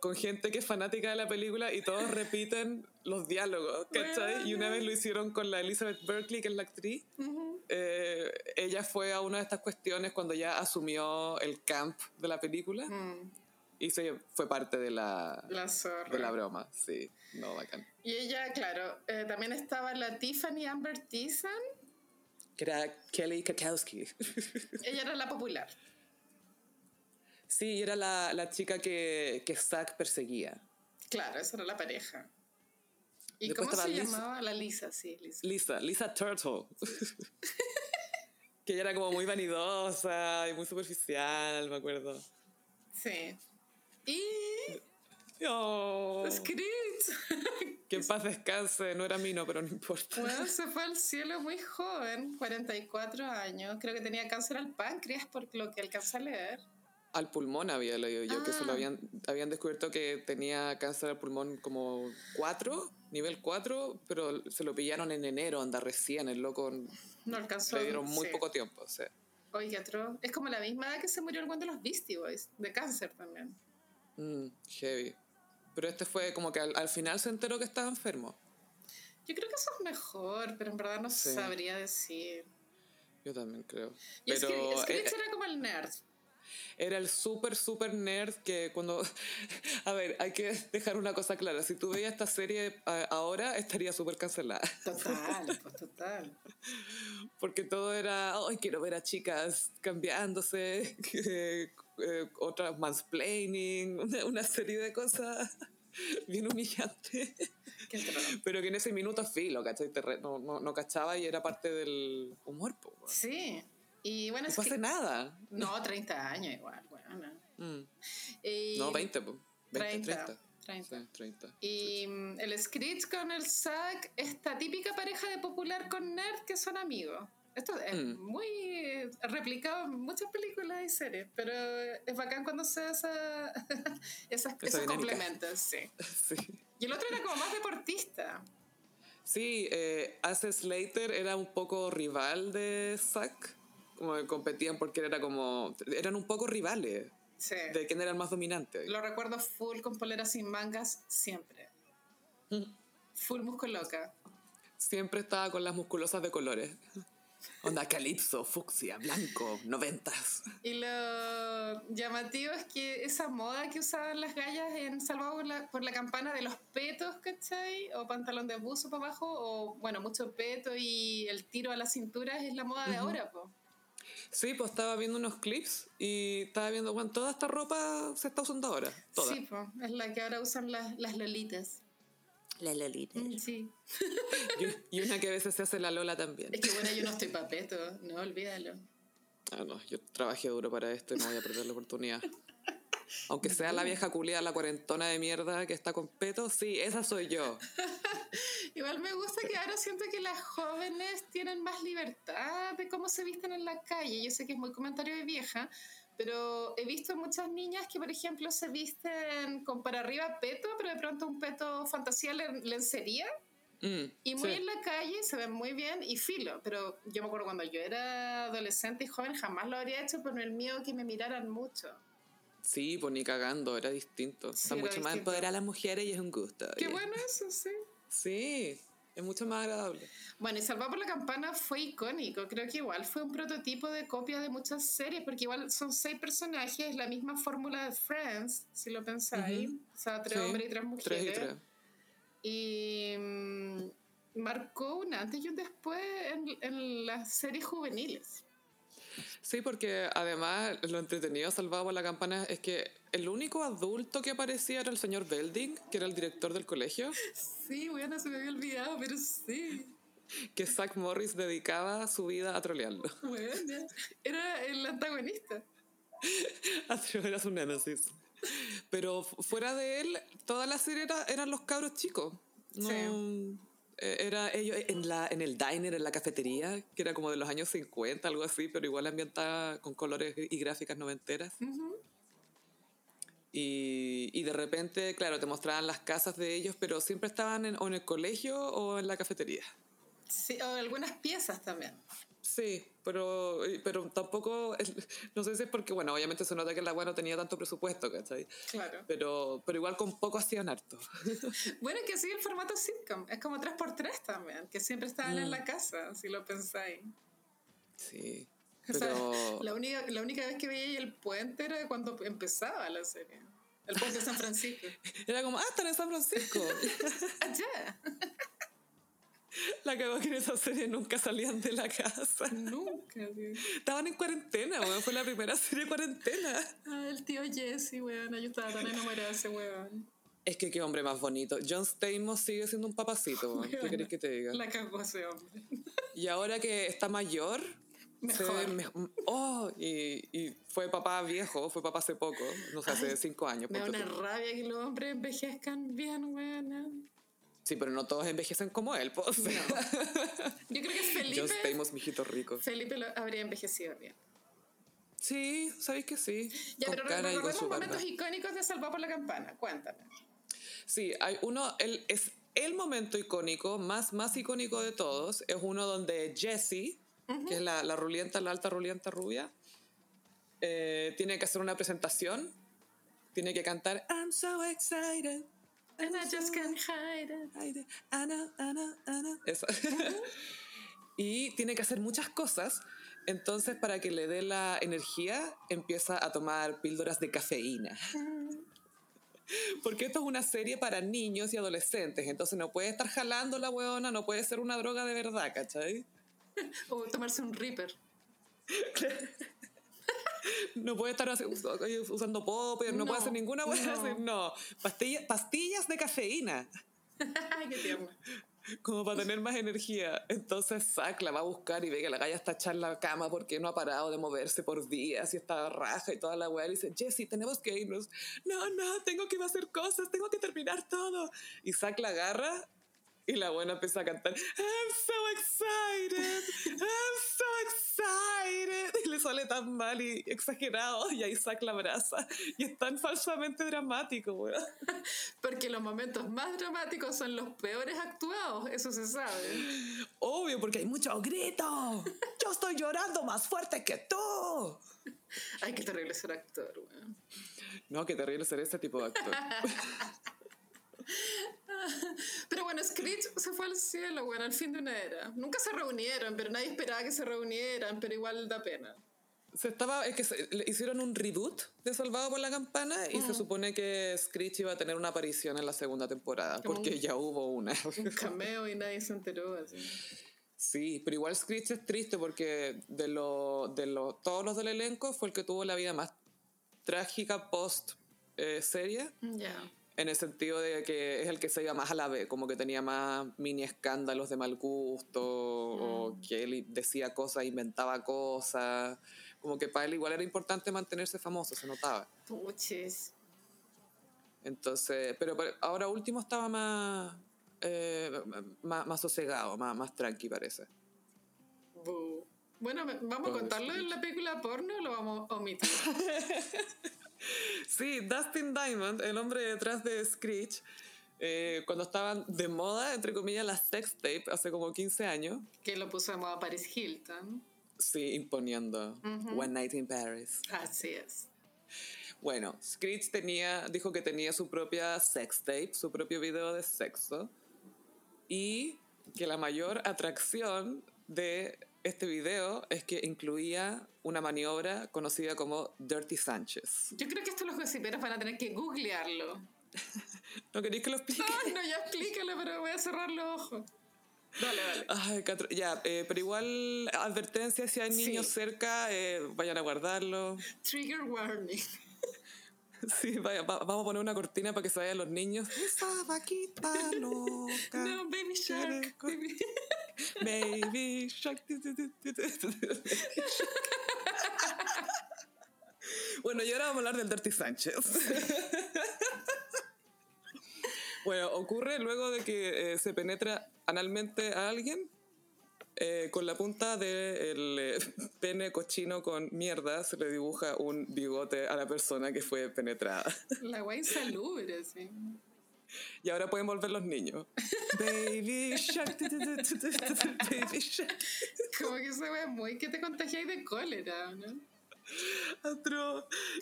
con gente que es fanática de la película y todos repiten los diálogos, ¿cachai? Y una vez lo hicieron con la Elizabeth Berkley, que es la actriz. Eh, ella fue a una de estas cuestiones cuando ya asumió el camp de la película. Mm. Y se fue parte de la, la de la broma, sí. No, bacán. Y ella, claro, eh, también estaba la Tiffany Amber Thiessen. Que era Kelly Kakowski. ella era la popular. Sí, era la, la chica que, que Zack perseguía. Claro, esa era la pareja. ¿Y cómo se llamaba? La Lisa, sí, Lisa. Lisa, Lisa Turtle. que ella era como muy vanidosa y muy superficial, me acuerdo. Sí. Y. Oh. Que en paz descanse, no era mío, pero no importa. Bueno, se fue al cielo muy joven, 44 años. Creo que tenía cáncer al páncreas, por lo que alcanza a leer. Al pulmón había leído yo, que solo ah. habían, habían descubierto que tenía cáncer al pulmón como 4, nivel 4, pero se lo pillaron en enero, anda recién, el loco. No alcanzó. Le dieron muy poco tiempo, o sea. Oye, Es como la misma edad que se murió el guante de los Beastie Boys, de cáncer también. Mm, heavy. Pero este fue como que al, final se enteró que estaba enfermo. Yo creo que eso es mejor, pero en verdad no sabría decir. Yo también creo. Y pero, es que, eh, era como el nerd. Era el súper, súper nerd que cuando... A ver, hay que dejar una cosa clara. Si tú veías esta serie ahora, estaría súper cancelada. Total, pues total. Porque todo era, ay, quiero ver a chicas cambiándose, eh, otra mansplaining, una, serie de cosas bien humillantes. Pero que en ese minuto filo, ¿cachai? no, no, no, cachaba y era parte del humor. Sí. Y bueno, es no hace nada. No, 30 años igual, bueno. Mm. no, 20, 20 30. 30. 30. Y mm, el Screech con el Zack, esta típica pareja de popular con nerd que son amigos. Esto es mm. muy replicado en muchas películas y series, pero es bacán cuando se esa, esas, esos complementos, sí. sí. Y el otro era como más deportista. Sí, eh, Ace Slater era un poco rival de Zack, como que competían porque era como, eran un poco rivales. Sí. De quién era el más dominante. Lo recuerdo full con poleras sin mangas siempre. Full musculoca. Siempre estaba con las musculosas de colores. Onda calipso, fucsia, blanco, noventas. Y lo llamativo es que esa moda que usaban las gallas en Salvado por la, por la Campana de los petos, ¿cachai? O pantalón de buzo para abajo, o bueno, mucho peto y el tiro a la cintura es la moda de ahora, po. Sí, pues estaba viendo unos clips y estaba viendo, bueno, toda esta ropa se está usando ahora. Toda. Sí, pues, es la que ahora usan las, las lolitas. La Lolita. Mm, Sí. Y, y una que a veces se hace la Lola también. Es que bueno, yo no estoy papeto, no, olvídalo. Ah, no, yo trabajé duro para esto y no voy a perder la oportunidad. Aunque sea la vieja culia, la cuarentona de mierda que está con peto, sí, esa soy yo. Igual me gusta que ahora siento que las jóvenes tienen más libertad de cómo se visten en la calle. Yo sé que es muy comentario de vieja, pero he visto muchas niñas que, por ejemplo, se visten con para arriba peto, pero de pronto un peto fantasía len- lencería. Mm, Y muy sí. en la calle, se ven muy bien y filo. Pero yo me acuerdo cuando yo era adolescente y joven, jamás lo habría hecho por el miedo que me miraran mucho. Sí, pues ni cagando, era distinto. Sí, Está mucho más distinto. empoderada las mujeres y es un gusto. Qué oye. bueno eso, sí. Sí, es mucho más agradable. Bueno, y Salvado por la Campana fue icónico. Creo que igual fue un prototipo de copia de muchas series, porque igual son seis personajes, la misma fórmula de Friends, si lo pensáis. Ujú. O sea, tres Sí, hombres y tres mujeres. Tres y tres. Y mm, marcó un antes y un después en, en las series juveniles. Sí, porque además lo entretenido salvado por la campana es que el único adulto que aparecía era el señor Belding, que era el director del colegio, Sí, bueno, se me había olvidado, pero sí. que Zach Morris dedicaba su vida a trolearlo. Bueno, era el antagonista. era su némesis. Pero fu- fuera de él, toda la serie era- eran los cabros chicos. No, Sí. Eh, Era ellos en, la, en el diner, en la cafetería, que era como de los años 50, algo así, pero igual ambientada con colores y gráficas noventeras. Ujú. Y, y de repente, claro, te mostraban las casas de ellos, pero siempre estaban en, o en el colegio o en la cafetería. Sí, o algunas piezas también. Sí, pero, pero tampoco, no sé si es porque, bueno, obviamente se nota que la agua no tenía tanto presupuesto, ¿cachai? Claro. Pero, pero igual con poco hacían harto. Bueno, que sigue el formato sitcom. Es como 3x3 también, que siempre estaban en la casa, si lo pensáis. Sí, O sea, pero... la, única, la única vez que veía el puente era cuando empezaba la serie. El puente de San Francisco. Era como, ah, están en San Francisco. Allá. La cagó que en esa serie nunca salían de la casa. Nunca. sí. Estaban en cuarentena, weón. Fue la primera serie de cuarentena. Ah, el tío Jesse, weón. Yo estaba tan enamorada de ese weón. Es que qué hombre más bonito. John Stamos sigue siendo un papacito, weón. ¿Qué querés que te diga? La cagó ese hombre. Y ahora que está mayor, Mejor. me- oh, y, y fue papá viejo, fue papá hace poco, no sé, hace cinco años. Me da una rabia que los hombres envejezcan bien, weón. Sí, pero no todos envejecen como él, pues. Yo creo que Felipe, John Stamos, mijito rico. Felipe lo habría envejecido bien. Sí, sabéis que sí. Ya, con pero recordemos momentos icónicos de Salvado por la Campana. Cuéntame. Sí, hay uno, el, es el momento icónico, más, más icónico de todos, es uno donde Jessie, que es la, la rulienta, la alta rulienta rubia, eh, tiene que hacer una presentación, tiene que cantar I'm so excited. And I just can't hide it. Ana, Ana, Ana. Eso. y tiene que hacer muchas cosas. Entonces, para que le dé la energía, empieza a tomar píldoras de cafeína. Porque esto es una serie para niños y adolescentes, entonces no puede estar jalando la hueona, no puede ser una droga de verdad, ¿cachai? O tomarse un Reaper. No puede estar usando popper, no, No, puede hacer ninguna hueá no. no. Pastilla- pastillas de cafeína, qué tierno. como para tener más energía. Entonces Zack la va a buscar y ve que la galla está echada en la cama porque no ha parado de moverse por días y está raja y toda la hueá. Y dice, Jessie, tenemos que irnos. No, no, tengo que ir a hacer cosas, tengo que terminar todo. Y Zack la agarra y la buena empieza a cantar, I'm so excited, I'm so excited. Y le sale tan mal y exagerado. Y ahí Zack la abraza. Y es tan falsamente dramático, weón. Porque los momentos más dramáticos son los peores actuados, eso se sabe. Obvio, porque hay mucho grito. Yo estoy llorando más fuerte que tú. Ay, qué terrible ser actor, weón. No, qué terrible ser ese tipo de actor. Screech se fue al cielo, bueno, al fin de una era. Nunca se reunieron, pero nadie esperaba que se reunieran, pero igual da pena. Se estaba, es que le hicieron un reboot de Salvado por la Campana y se mm. supone que Screech iba a tener una aparición en la segunda temporada, porque ya hubo una. Un cameo y nadie se enteró así. Sí, pero igual Screech es triste porque de, lo, de lo, todos los del elenco fue el que tuvo la vida más trágica post eh, serie. Ya en el sentido de que es el que se iba más a la vez, como que tenía más mini escándalos de mal gusto, o mm. que él decía cosas, inventaba cosas, como que para él igual era importante mantenerse famoso, se notaba. Puches. Entonces, pero ahora último estaba más, eh, más, sosegado, más, más tranqui parece. Bueno, ¿vamos a contarlo en la película porno o lo vamos a omitir? Sí, Dustin Diamond, el hombre detrás de Screech, eh, cuando estaban de moda, entre comillas, las sex tape hace como 15 años. Que lo puso de moda Paris Hilton. Sí, imponiendo One Night in Paris. Así es. Bueno, Screech tenía, dijo que tenía su propia sex tape, su propio video de sexo, y que la mayor atracción de este video es que incluía una maniobra conocida como Dirty Sánchez. Yo creo que esto los gossiperos van a tener que googlearlo. ¿No queréis que lo explique? Ay, no, ya explícalo, pero voy a cerrar los ojos. Dale, dale. Ay, ya, eh, pero igual advertencia si hay niños cerca, eh, vayan a guardarlo. Trigger warning. Sí, vaya, vamos a poner una cortina para que se vayan los niños. Esa vaquita loca. No, baby shark. Baby. Baby bueno, y ahora vamos a hablar del Dirty Sánchez. bueno, ocurre luego de que eh, se penetra analmente a alguien eh, con la punta del eh, pene cochino con mierda se le dibuja un bigote a la persona que fue penetrada. La guay salubre, sí. Y ahora pueden volver los niños. Baby Shark. Baby Shark. Como que se ve muy que te contagiáis de cólera, ¿no?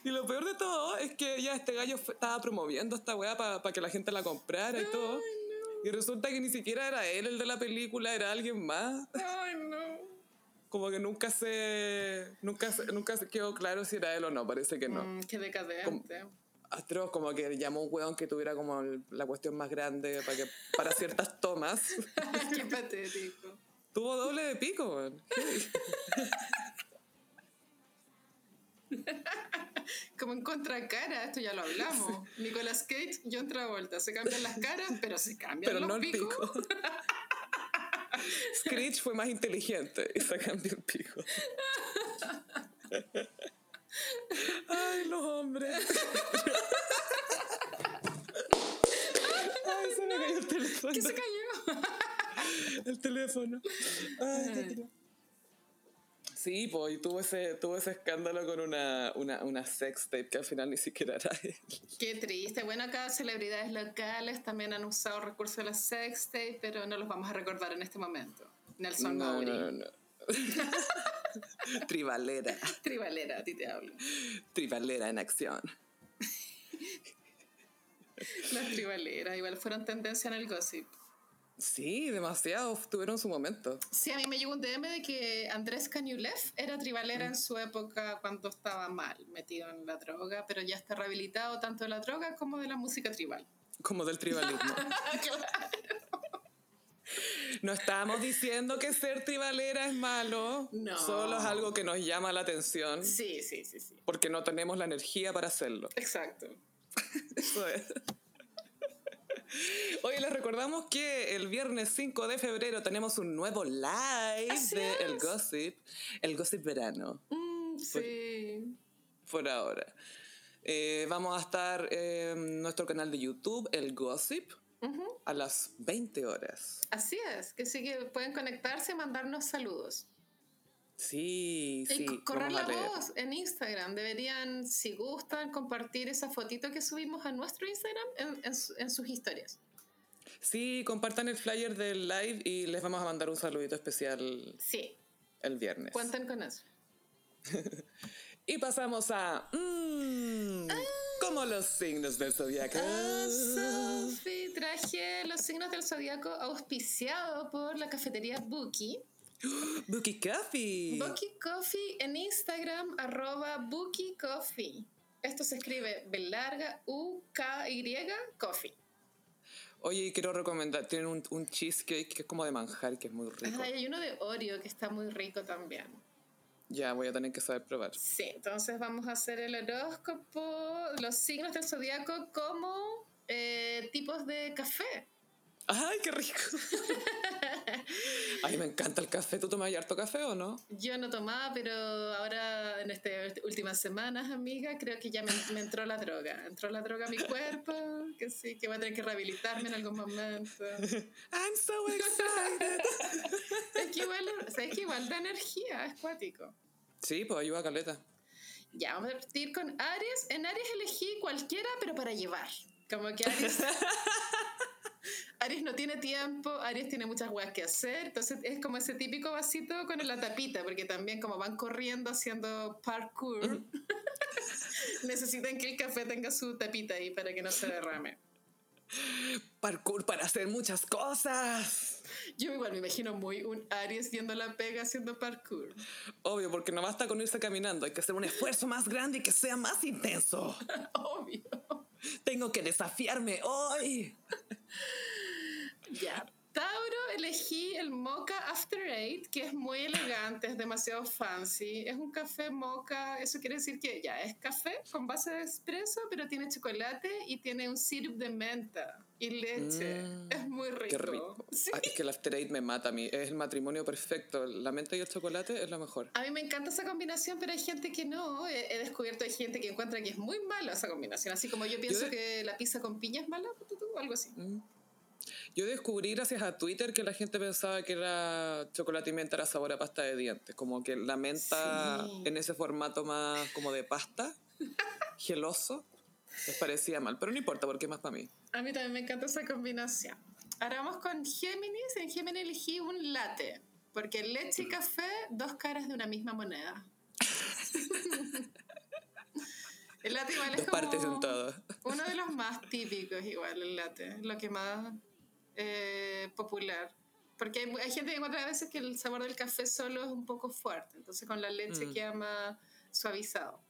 Y lo peor de todo es que ya este gallo estaba promoviendo esta weá para que la gente la comprara y todo. Y resulta que ni siquiera era él el de la película, era alguien más. Ay, no. Como que nunca se, nunca, nunca se quedó claro si era él o no, parece que no. Mm, qué decadente. Astro como que llamó un weón que tuviera como la cuestión más grande para, que, para ciertas tomas. qué patético. Tuvo doble de pico, weón. Como en contracara, esto ya lo hablamos. Nicolas Cage, John Travolta. Se cambian las caras, pero se cambian pero los no el pico. Screech fue más inteligente y se cambió el pico. Ay, los hombres. Ay, se me cayó el teléfono. ¿Qué se cayó? el teléfono. Ay, Sí, pues, y tuvo ese, tuvo ese escándalo con una, una, una sex tape que al final ni siquiera era él. Qué triste. Bueno, acá celebridades locales también han usado recursos de la sex tape, pero no los vamos a recordar en este momento. Nelson no, No, no. Tribalera. Tribalera, a ti te hablo. Tribalera en acción. Las tribaleras, igual fueron tendencia en el gossip. Sí, demasiado, tuvieron su momento. Sí, a mí me llegó un DM de que Andrés Cañulev era tribalera en su época cuando estaba mal, metido en la droga, pero ya está rehabilitado tanto de la droga como de la música tribal. Como del tribalismo. No estamos diciendo que ser tribalera es malo. No. Solo es algo que nos llama la atención. Sí, sí, sí, sí. Porque no tenemos la energía para hacerlo. Exacto. Eso es. Oye, les recordamos que el viernes 5 de febrero tenemos un nuevo live de El Gossip, El Gossip Verano. Mm, sí. Por, ahora. Eh, vamos a estar en nuestro canal de YouTube, El Gossip, a las 20 horas. Así es, que sí que pueden conectarse y mandarnos saludos. Sí, sí. correr la voz en Instagram. Deberían, si gustan, compartir esa fotito que subimos a nuestro Instagram en, sus historias. Sí, compartan el flyer del live y les vamos a mandar un saludito especial. Sí. El viernes. Cuenten con eso. y pasamos a. Mmm, como los signos del zodiaco. Ah, Sophie, traje los signos del zodiaco auspiciado por la cafetería Buki. Buki Coffee. Buki Coffee en Instagram, arroba Buki Coffee. Esto se escribe B larga U K Y Coffee. Oye, quiero recomendar, tienen un, un, cheesecake que es como de manjar, que es muy rico. Ay, hay uno de Oreo que está muy rico también. Ya, voy a tener que saber probar. Sí, entonces vamos a hacer el horóscopo, los signos del zodiaco como eh, tipos de café. ¡Ay, qué rico! Ay, me encanta el café. ¿Tú tomas harto café o no? Yo no tomaba, pero ahora en estas últimas semanas, amiga, creo que ya me, me, entró la droga. Entró la droga a mi cuerpo, que sí, que voy a tener que rehabilitarme en algún momento. I'm so excited. es que igual, ¿sabes que igual da energía? Es cuático. Sí, pues ayuda a caleta. Ya, vamos a partir con Aries. En Aries elegí cualquiera, pero para llevar. Como que Aries... Aries no tiene tiempo, Aries tiene muchas weas que hacer, entonces es como ese típico vasito con la tapita, porque también como van corriendo haciendo parkour, necesitan que el café tenga su tapita ahí para que no se derrame. Parkour para hacer muchas cosas. Yo igual me imagino muy un Aries viendo la pega haciendo parkour. Obvio, porque no basta con irse caminando, hay que hacer un esfuerzo más grande y que sea más intenso. Obvio. Tengo que desafiarme hoy. Ya. Tauro elegí el Mocha After Eight, que es muy elegante, es demasiado fancy. Es un café mocha, eso quiere decir que ya es café con base de espresso, pero tiene chocolate y tiene un syrup de menta y leche. Mm, es muy rico. Qué rico. ¿Sí? es que el After Eight me mata a mí. Es el matrimonio perfecto. La menta y el chocolate es lo mejor. A mí me encanta esa combinación, pero hay gente que no. He, descubierto hay gente que encuentra que es muy mala esa combinación. Así como yo pienso yo de... que la pizza con piña es mala, o algo así. Mm. Yo descubrí gracias a Twitter que la gente pensaba que era chocolate y menta era sabor a pasta de dientes. Como que la menta sí. en ese formato más como de pasta, geloso, les parecía mal. Pero no importa porque es más para mí. A mí también me encanta esa combinación. Ahora vamos con Géminis. En Géminis elegí un latte. Porque leche y café, dos caras de una misma moneda. el latte igual es dos como partes en todo. uno de los más típicos igual, el latte. Lo que más eh, popular. Porque hay, hay, gente que encuentra a veces que el sabor del café solo es un poco fuerte, entonces con la leche mm. queda más suavizado.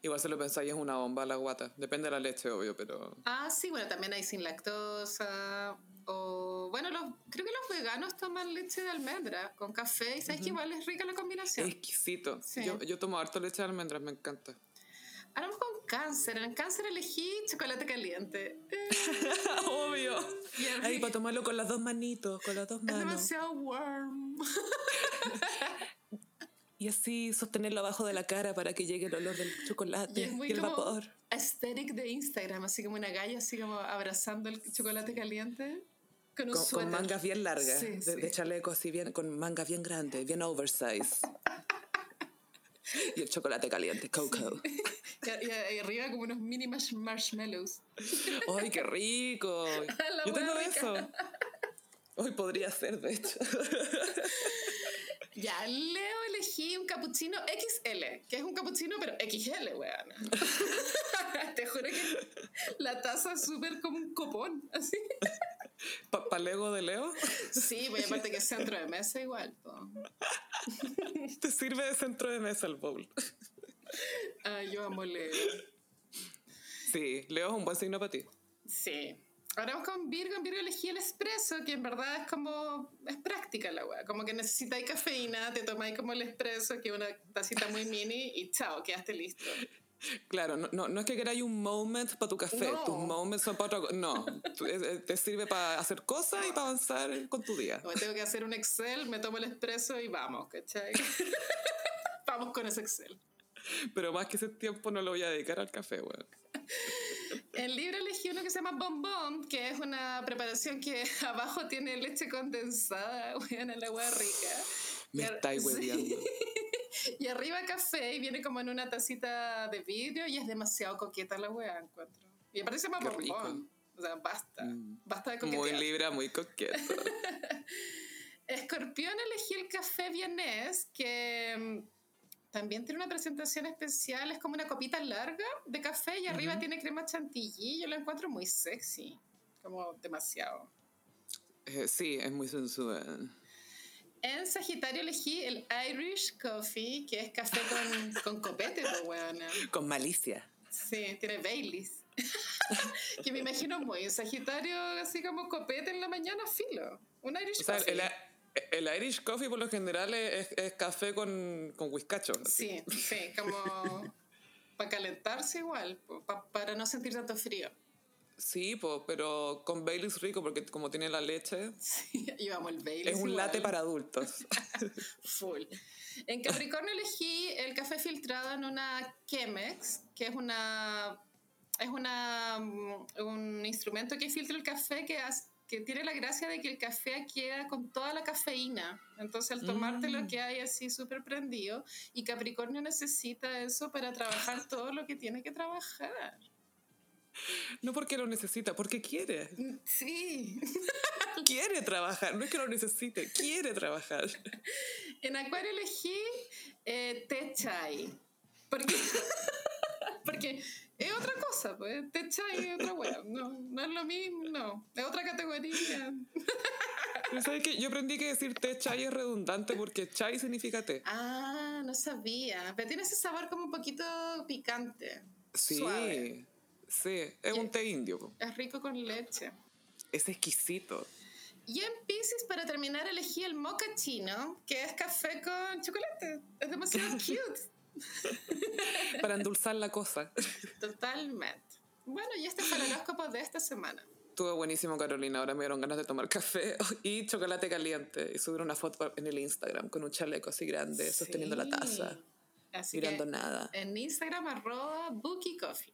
Igual se lo pensáis es una bomba la guata. Depende de la leche, obvio, pero... Ah, sí, bueno, también hay sin lactosa. O, bueno, los, creo que los veganos toman leche de almendra con café. Y sabes uh -huh. que igual es rica la combinación. Exquisito. Sí. Yo, yo tomo harto leche de almendras, me encanta. Ahora vamos con cáncer. En cáncer elegí chocolate caliente. Obvio. Ahí para tomarlo con las dos manitos, con las dos manos. Es demasiado warm. y así sostenerlo abajo de la cara para que llegue el olor del chocolate y, es muy y el como vapor. Aesthetic de Instagram, así como una galla, así como abrazando el chocolate caliente. Con, un con, con mangas bien largas, sí, de, sí. de, chaleco así bien, con mangas bien grandes, bien oversize. y el chocolate caliente, cocoa. Sí. Y, y, arriba como unos mini marshmallows. ¡Ay, qué rico! Yo tengo rica. eso. Hoy podría ser, de hecho. Ya, Leo elegí un cappuccino XL, que es un cappuccino pero XL, weón. Te juro que la taza es súper como un copón, así. ¿Para pa Lego de Leo? Sí, pues aparte que es centro de mesa igual. Po. Te sirve de centro de mesa el bowl. Ay, yo amo Leo. Sí, Leo es un buen signo para ti. Sí. Ahora vamos con Virgo. En Virgo elegí el espresso, que en verdad es como. Es práctica la weá. Como que necesitáis cafeína, te tomáis como el espresso, que es una tacita muy mini, y chao, quedaste listo. Claro, no, no, no es que queráis un moment para tu café, no. tus moments son para otra cosa. No, te sirve para hacer cosas y para avanzar con tu día. O tengo que hacer un Excel, me tomo el espresso y vamos, ¿cachai? vamos con ese Excel. Pero más que ese tiempo no lo voy a dedicar al café, weón. En Libra elegí uno que se llama Bombón, que es una preparación que abajo tiene leche condensada, weón, en la agua rica. Me estáis hueveando. Sí. Y arriba café y viene como en una tacita de vidrio y es demasiado coqueta la weá, encuentro. Y aparte se llama Qué Bombón. Rico. O sea, basta. Mm. Basta de coquetear. Muy Libra, muy coqueto. Escorpión elegí el café vienés, que también tiene una presentación especial, es como una copita larga de café y arriba tiene crema chantilly. Yo lo encuentro muy sexy, como demasiado. Eh, sí, es muy sensual. En Sagitario elegí el Irish Coffee, que es café con, con copete, pues, Con malicia. Sí, tiene Baileys. que me imagino muy Sagitario, así como copete en la mañana, filo. Un Irish Coffee. El, Irish Coffee por lo general es, café con, con whiskacho. Sí, sí, como para calentarse igual, para no sentir tanto frío. Sí, pero con Baileys rico porque como tiene la leche. Sí, llevamos el Baileys. Es un latte para adultos. Full. En Capricornio elegí el café filtrado en una Chemex, que es una es una, mm, un instrumento que filtra el café que, que tiene la gracia de que el café queda con toda la cafeína. Entonces, al tomarte lo mm. que hay así súper prendido, y Capricornio necesita eso para trabajar todo lo que tiene que trabajar. No porque lo necesita, porque quiere. Mm, sí. quiere trabajar, no es que lo necesite, quiere trabajar. En Acuario elegí eh, té chai. Porque, porque es otra cosa, pues. Té chai es otra wea. No, no es lo mismo, no. Es otra categoría. ¿Sabes qué? Yo aprendí que decir té chai es redundante porque chai significa té. Ah, no sabía. Pero tiene ese sabor como un poquito picante. Sí. Sí, es un té indio. Es rico con leche. Es exquisito. Y en Pisces, para terminar, elegí el mocha chino, que es café con chocolate. Es demasiado cute. para endulzar la cosa. Totalmente. Bueno, y este fue el horóscopo de esta semana. Estuvo buenísimo, Carolina. Ahora me dieron ganas de tomar café y chocolate caliente. Y subir una foto en el Instagram con un chaleco así grande, sosteniendo la taza. Así mirando nada. En Instagram, arroba Bookie Coffee.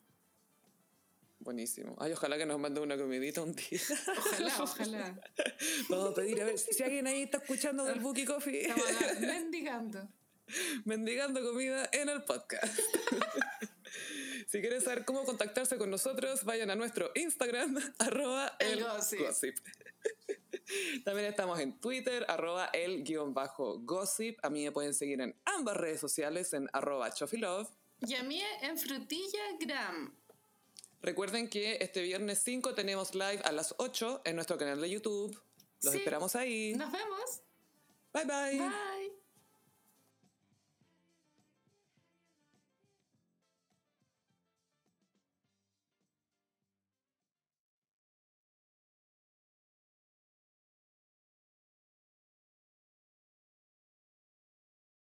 Buenísimo. Ay, ojalá que nos mande una comidita un día. Ojalá, ojalá. Vamos a pedir a ver si alguien ahí está escuchando del Bookie Coffee. Estamos mendigando. mendigando comida en el podcast. si quieren saber cómo contactarse con nosotros, vayan a nuestro Instagram, arroba el, gossip. También estamos en Twitter, arroba el guion bajo gossip. A mí me pueden seguir en ambas redes sociales, en arroba chofilove. Y a mí en frutillagram. Recuerden que este viernes 5 tenemos live a las 8 en nuestro canal de YouTube. Los esperamos ahí. Nos vemos. Bye bye. Bye.